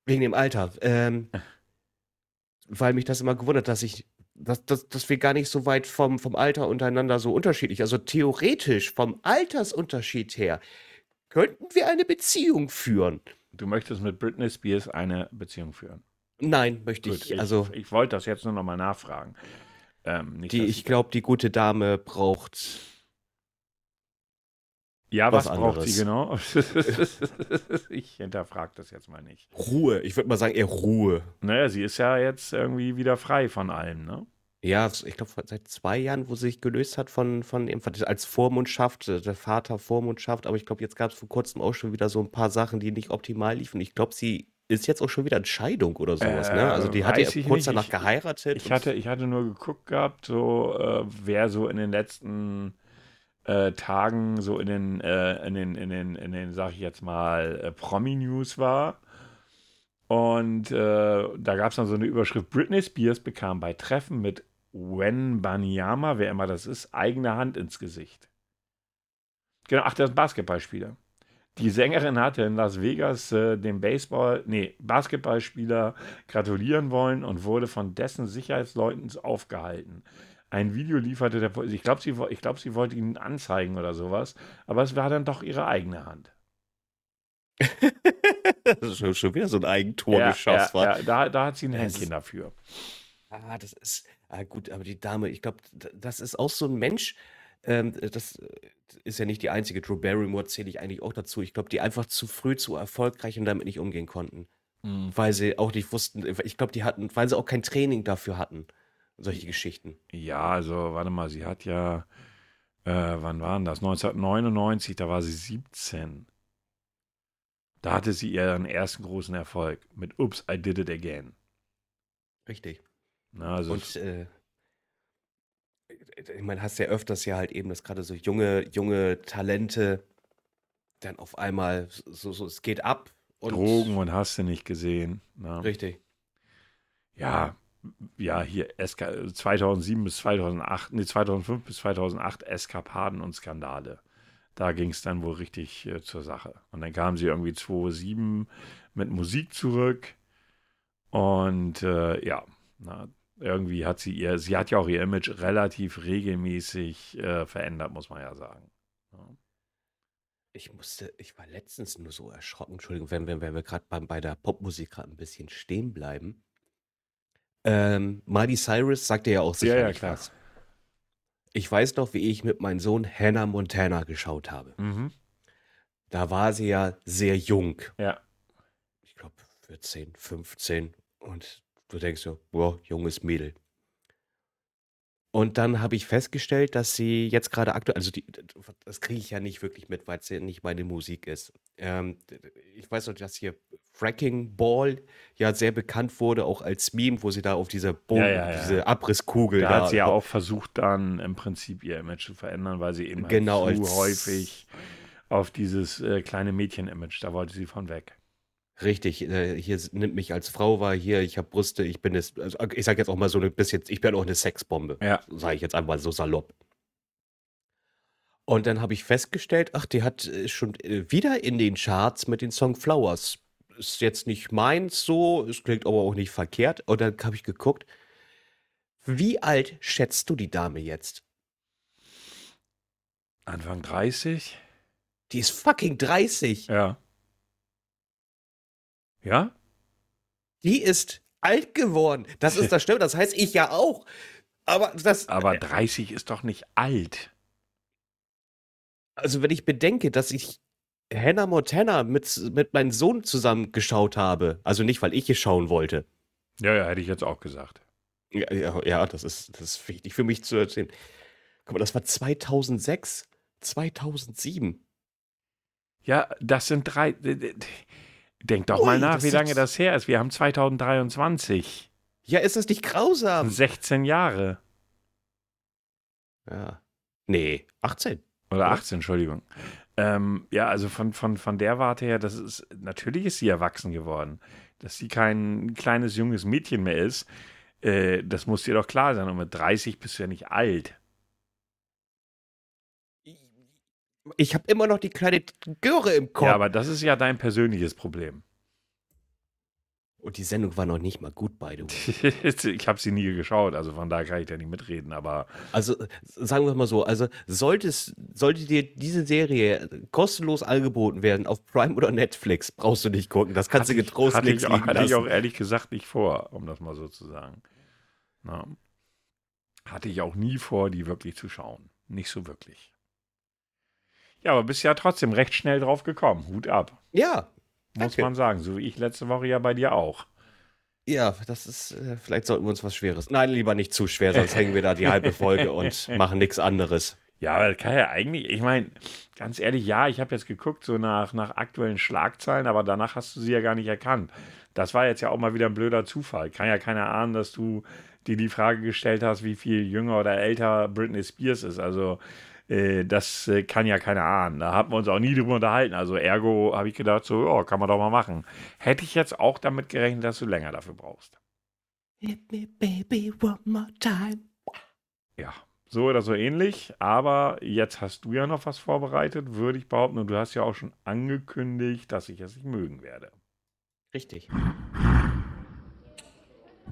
Wegen dem Alter. Ähm, weil mich das immer gewundert, dass ich, dass, dass, dass wir gar nicht so weit vom, vom Alter untereinander so unterschiedlich, also theoretisch vom Altersunterschied her, könnten wir eine Beziehung führen. Du möchtest mit Britney Spears eine Beziehung führen. Nein, möchte Gut, ich. Also, ich, ich wollte das jetzt nur noch mal nachfragen. Ähm, nicht, die, ich glaube, die gute Dame braucht. ja, was, was braucht sie genau? ich hinterfrage das jetzt mal nicht. Ruhe. Ich würde mal sagen, eher Ruhe. Naja, sie ist ja jetzt irgendwie wieder frei von allem, ne? Ja, ich glaube, seit zwei Jahren, wo sie sich gelöst hat von, von dem, als Vormundschaft, äh, der Vater Vormundschaft, aber ich glaube, jetzt gab es vor kurzem auch schon wieder so ein paar Sachen, die nicht optimal liefen. Ich glaube, sie ist jetzt auch schon wieder in Scheidung oder sowas, Äh, ne? Also die hat ja weiß ich kurz nicht. danach Ich- geheiratet. Ich und- hatte, ich hatte nur geguckt gehabt, so äh, wer so in den letzten äh, Tagen so in den, äh, in den, in den, in den, sag ich jetzt mal, äh, Promi-News war. Und äh, da gab es dann so eine Überschrift: Britney Spears bekam bei Treffen mit Wen Banyama, wer immer das ist, eigene Hand ins Gesicht. Genau, ach, das ist ein Basketballspieler. Die Sängerin hatte in Las Vegas äh, dem Baseball, nee, Basketballspieler gratulieren wollen und wurde von dessen Sicherheitsleuten aufgehalten. Ein Video lieferte der, Pol- ich glaube, sie, ich glaub, sie wollte ihn anzeigen oder sowas, aber es war dann doch ihre eigene Hand. das ist schon, wieder so ein Eigentor ja, geschossen. ja, ja, da, da hat sie ein Händchen dafür. Ah, das ist, ah gut, aber die Dame, ich glaube, das ist auch so ein Mensch, ähm, das äh, ist ja nicht die einzige, Drew Barrymore zähle ich eigentlich auch dazu. Ich glaube, die einfach zu früh zu erfolgreich und damit nicht umgehen konnten. Weil sie auch nicht wussten, ich glaube, die hatten, weil sie auch kein Training dafür hatten. Solche Geschichten. Ja, also warte mal, sie hat ja, äh, wann waren das? 1999, da war sie 17. Da hatte sie ihren ersten großen Erfolg mit Oops, I Did It Again. Richtig. Na, also Und äh, ich meine, hast ja öfters ja halt eben, dass gerade so junge, junge Talente dann auf einmal so, so es geht ab und Drogen und hast du nicht gesehen. Ne? richtig. Ja, ja, hier SK, 2007 bis 2008, nee, 2005 bis 2008 Eskapaden und Skandale. Da ging es dann wohl richtig äh, zur Sache. Und dann kam sie irgendwie 2007 mit Musik zurück. Und äh, ja, na, irgendwie hat sie ihr, sie hat ja auch ihr Image relativ regelmäßig äh, verändert, muss man ja sagen. Ja. Ich musste, ich war letztens nur so erschrocken, Entschuldigung, wenn, wenn, wenn wir gerade bei, bei der Popmusik gerade ein bisschen stehen bleiben. Ähm, Miley Cyrus sagte ja auch Ja, ja, sicherlich klar. was. Ich weiß noch, wie ich mit meinem Sohn Hannah Montana geschaut habe. Mhm. Da war sie ja sehr jung. Ja. Ich glaube 14, 15. Und du denkst so, boah, junges Mädel. Und dann habe ich festgestellt, dass sie jetzt gerade aktuell, also die, das kriege ich ja nicht wirklich mit, weil es ja nicht meine Musik ist. Ähm, ich weiß noch, dass hier Fracking Ball ja sehr bekannt wurde, auch als Meme, wo sie da auf dieser Bogen, Ja, ja, ja. diese Abrisskugel Da da. hat sie ja auch versucht, dann im Prinzip ihr Image zu verändern, weil sie eben halt Genau, zu als- häufig auf dieses äh, kleine Mädchen-Image, da wollte sie von weg. Richtig, äh, hier s- nimmt mich als Frau wahr, hier, ich habe Brüste, ich bin es, also ich sage jetzt auch mal so ein bisschen, ich bin auch eine Sexbombe, Ja. sage ich jetzt einmal so salopp. Und dann habe ich festgestellt, ach, die hat äh, schon äh, wieder in den Charts mit dem Song Flowers. Ist jetzt nicht meins so, es klingt aber auch nicht verkehrt. Und dann habe ich geguckt, wie alt schätzt du die Dame jetzt? Anfang 30? Die ist fucking 30. Ja. Ja? Die ist alt geworden. Das ist das Stimmt. Das heißt, ich ja auch. Aber das, Aber 30 ist doch nicht alt. also wenn ich bedenke, dass ich Hannah Montana mit, mit meinem Sohn zusammen geschaut habe, also nicht, weil ich es schauen wollte. Ja, ja, hätte ich jetzt auch gesagt. Ja, ja, ja das, ist, das ist wichtig für mich zu erzählen. Guck mal, das war 2006, 2007. Ja, das sind drei. Denk doch mal Ui, nach, das wie lange das her ist. Wir haben 2023. Ja, ist das nicht grausam? sind 16 Jahre. Ja. Nee, 18. Oder Oder? 18, Entschuldigung. Ähm, ja, also von, von, von der Warte her, das ist, natürlich ist sie erwachsen geworden. Dass sie kein kleines, junges Mädchen mehr ist, äh, das muss dir doch klar sein. Und mit 30 bist du ja nicht alt. Ich habe immer noch die kleine Göre im Kopf. Ja, aber das ist ja dein persönliches Problem. Und die Sendung war noch nicht mal gut, way. ich habe sie nie geschaut, also von daher kann ich da nicht mitreden, aber Also sagen wir mal so, also sollte, es, sollte dir diese Serie kostenlos angeboten werden auf Prime oder Netflix, brauchst du nicht gucken. Das kannst du hatte ich- getrost hatte, links ich, liegen hatte ich auch ehrlich gesagt nicht vor, um das mal so zu sagen. Na, hatte ich auch nie vor, die wirklich zu schauen. Nicht so wirklich. Ja, aber bist ja trotzdem recht schnell drauf gekommen. Hut ab, Ja, muss Danke. man sagen. So wie ich letzte Woche ja bei dir auch. ja, das ist, äh, vielleicht sollten wir uns was Schweres. Nein, lieber nicht zu schwer, sonst hängen wir da die halbe Folge und machen nichts anderes. Ja, aber das kann ja eigentlich, ich meine, ganz ehrlich, ja, ich habe jetzt geguckt, so nach, nach aktuellen Schlagzeilen, aber danach hast du sie ja gar nicht erkannt. Das war jetzt ja auch mal wieder ein blöder Zufall. Kann ja keiner ahnen, dass du dir die Frage gestellt hast, wie viel jünger oder älter Britney Spears ist. Also, das äh, kann ja keiner ahnen. Da haben wir uns auch nie drüber unterhalten. Also, ergo habe ich gedacht, so, ja, kann man doch mal machen. Hätte ich jetzt auch damit gerechnet, dass du länger dafür brauchst. Hit me, baby, one more time. Ja, so oder so ähnlich. Aber jetzt hast du ja noch was vorbereitet, würde ich behaupten. Und du hast ja auch schon angekündigt, dass ich es nicht mögen werde. Richtig.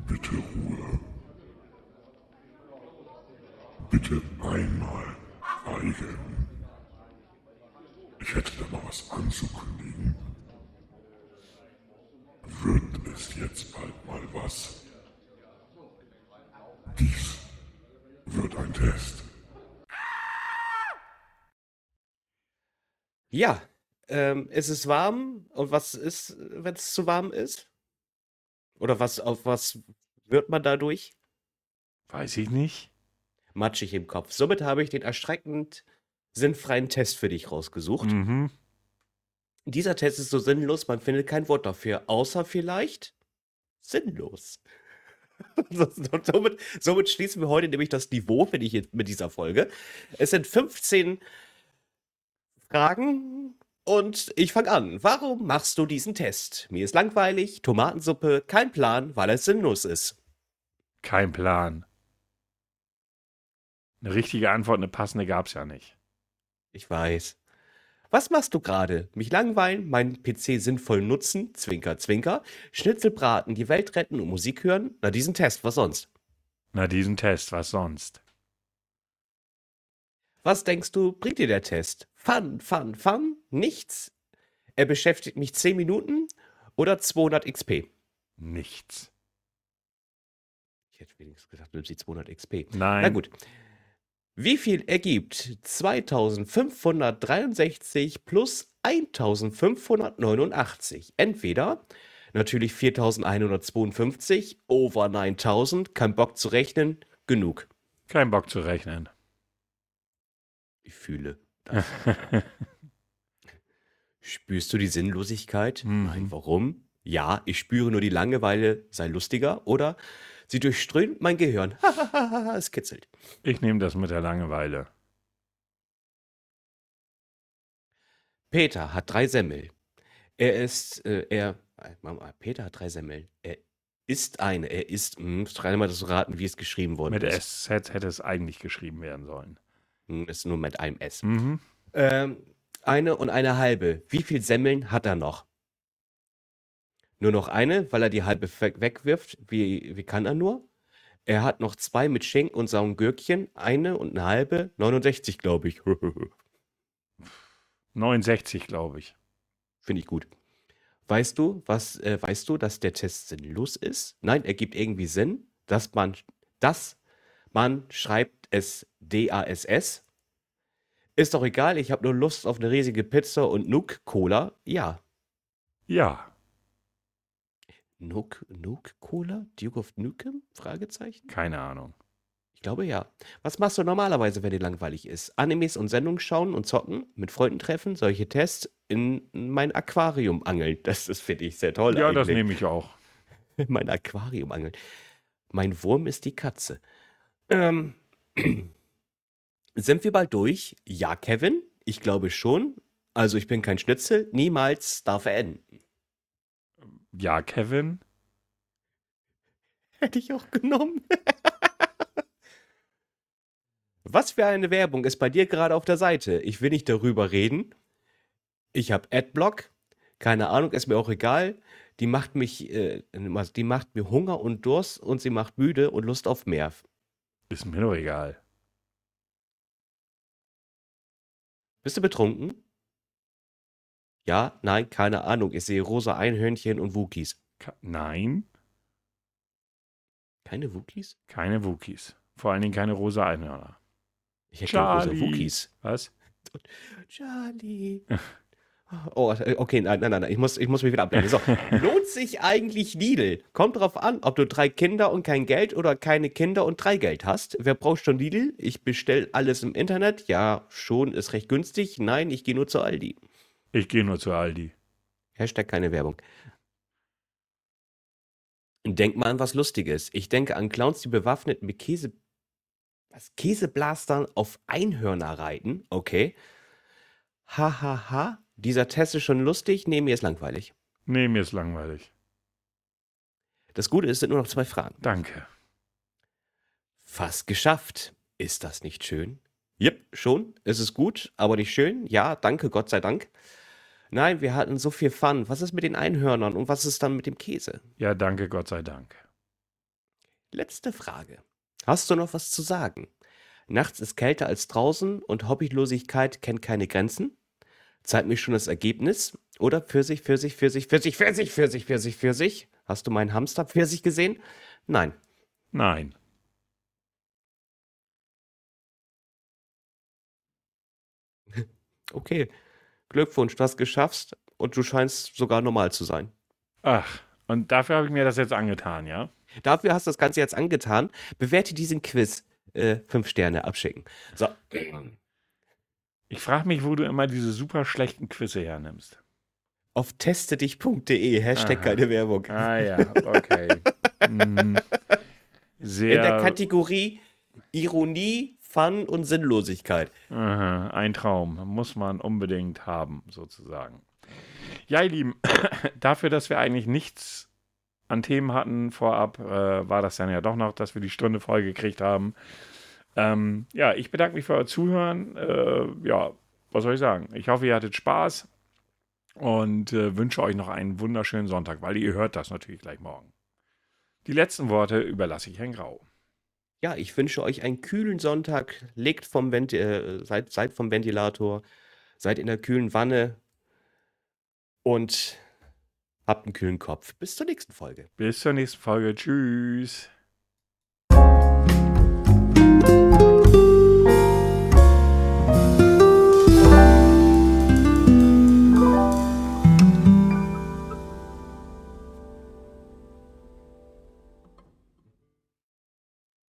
Bitte Ruhe. Bitte einmal schweigen. Ich hätte da mal was anzukündigen. Wird es jetzt bald mal was? Dies wird ein Test. Ja, ähm, es ist warm. Und was ist, wenn es zu warm ist? Oder was, auf was wird man dadurch? Weiß ich nicht. Matschig im Kopf. Somit habe ich den erschreckend sinnfreien Test für dich rausgesucht. Mhm. Dieser Test ist so sinnlos, man findet kein Wort dafür, außer vielleicht sinnlos. Somit, somit schließen wir heute nämlich das Niveau, finde ich, mit dieser Folge. Es sind 15 Fragen Und ich fange an. Warum machst du diesen Test? Mir ist langweilig, Tomatensuppe, kein Plan, weil es sinnlos ist. Kein Plan. Eine richtige Antwort, eine passende gab es ja nicht. Ich weiß. Was machst du gerade? Mich langweilen, meinen PC sinnvoll nutzen, Zwinker, Zwinker, Schnitzel braten, die Welt retten und Musik hören? Na, diesen Test, was sonst? Na, diesen Test, was sonst? Was denkst du, bringt dir der Test? Fun, fun, fun? Nichts? Er beschäftigt mich 10 Minuten oder 200 XP? Nichts. Ich hätte wenigstens gedacht, du nimmst die 200 XP. Nein. Na gut. Wie viel ergibt 2563 plus 1589? Entweder natürlich 4152 over 9000, kein Bock zu rechnen, genug. Kein Bock zu rechnen. Ich fühle das. Spürst du die Sinnlosigkeit? Mhm. Nein, warum? Ja, ich spüre nur die Langeweile, sei lustiger. Oder sie durchströmt mein Gehirn. es kitzelt. Ich nehme das mit der Langeweile. Peter hat drei Semmel. Er ist, äh, er, Peter hat drei Semmeln. Er ist eine, er ist, hm, dreimal das raten, wie es geschrieben worden Mit ist. SZ hätte es eigentlich geschrieben werden sollen. Hm, Ist nur mit einem S. Mhm. Ähm, eine und eine halbe. Wie viel Semmeln hat er noch? Nur noch eine, weil er die halbe we- wegwirft. Wie, wie kann er nur? Er hat noch zwei mit Schenk und sauren Gürkchen. Eine und eine halbe. 69, glaube ich. 69, glaube ich. Finde ich gut. Weißt du, was, äh, weißt du, dass der Test sinnlos ist? Nein, er gibt irgendwie Sinn, dass man, dass man schreibt es D-A-S-S. Ist doch egal, ich habe nur Lust auf eine riesige Pizza und Nuke Cola. Ja. Ja. Nuke, Nuke Cola? Duke of Nukem? Fragezeichen? Keine Ahnung. Ich glaube ja. Was machst du normalerweise, wenn dir langweilig ist? Animes und Sendungen schauen und zocken, mit Freunden treffen, solche Tests in mein Aquarium angeln. Das, das finde ich sehr toll. Ja, das eigentlich. nehme ich auch. mein Aquarium angeln. Mein Wurm ist die Katze. Ähm, sind wir bald durch? Ja, Kevin? Ich glaube schon. Also ich bin kein Schnitzel. Niemals darf er enden. Ja, Kevin. Hätte ich auch genommen. Was für eine Werbung ist bei dir gerade auf der Seite? Ich will nicht darüber reden. Ich habe Adblock. Keine Ahnung, ist mir auch egal. Die macht mich, äh, die macht mir Hunger und Durst und sie macht müde und Lust auf mehr. Ist mir doch egal. Bist du betrunken? Ja, nein, keine Ahnung. Ich sehe rosa Einhörnchen und Wookies. Ka Nein, Keine Wookies? keine Wookies. Vor allen Dingen keine rosa Einhörner. Ich hätte rosa Charlie. Wookies. Was? Charlie. Oh, okay, nein, nein, nein, nein, ich muss, ich muss mich wieder ablenken. So, lohnt sich eigentlich Lidl? Kommt drauf an, ob du drei Kinder und kein Geld oder keine Kinder und drei Geld hast. Wer braucht schon Lidl? Ich bestelle alles im Internet. Ja, schon, ist recht günstig. Nein, ich gehe nur zu Aldi. Ich gehe nur zu Aldi. Hashtag keine Werbung. Denk mal an was Lustiges. Ich denke an Clowns, die bewaffnet mit Käse. Was? Käseblastern auf Einhörner reiten? Okay. Hahaha. Ha, ha. Dieser Test ist schon lustig. Nee, mir ist langweilig. Nee, mir ist langweilig. Das Gute ist, es sind nur noch zwei Fragen. Danke. Fast geschafft. Ist das nicht schön? Jep, schon. Es ist gut, aber nicht schön. Ja, danke, Gott sei Dank. Nein, wir hatten so viel Fun. Was ist mit den Einhörnern und was ist dann mit dem Käse? Ja, danke, Gott sei Dank. Letzte Frage. Hast du noch was zu sagen? Nachts ist kälter als draußen und Hobbylosigkeit kennt keine Grenzen? Zeigt mir schon das Ergebnis? Oder Pfirsich, Pfirsich, Pfirsich, Pfirsich, Pfirsich, Pfirsich, Pfirsich, Pfirsich? Hast du meinen Hamster Pfirsich gesehen? Nein. Nein. Okay. Glückwunsch, du hast geschafft und du scheinst sogar normal zu sein. Ach, und dafür habe ich mir das jetzt angetan, ja? Dafür hast du das Ganze jetzt angetan. Bewerte diesen Quiz. Äh, fünf Sterne abschicken. So. Ich frage mich, wo du immer diese super schlechten Quizze hernimmst. Auf testedich.de. Hashtag Aha. keine Werbung. Ah ja, okay. Mhm. In der Sehr. Kategorie Ironie, Fun und Sinnlosigkeit. Aha, ein Traum. Muss man unbedingt haben, sozusagen. Ja, ihr Lieben, dafür, dass wir eigentlich nichts an Themen hatten vorab, äh, war das dann ja doch noch, dass wir die Stunde voll gekriegt haben. Ähm, ja, ich bedanke mich für euer Zuhören. Äh, ja, was soll ich sagen? Ich hoffe, ihr hattet Spaß und äh, wünsche euch noch einen wunderschönen Sonntag, weil ihr hört das natürlich gleich morgen. Die letzten Worte überlasse ich Herrn Grau. Ja, ich wünsche euch einen kühlen Sonntag. Legt vom Venti äh, seid, seid vom Ventilator, seid in der kühlen Wanne und habt einen kühlen Kopf. Bis zur nächsten Folge. Bis zur nächsten Folge. Tschüss.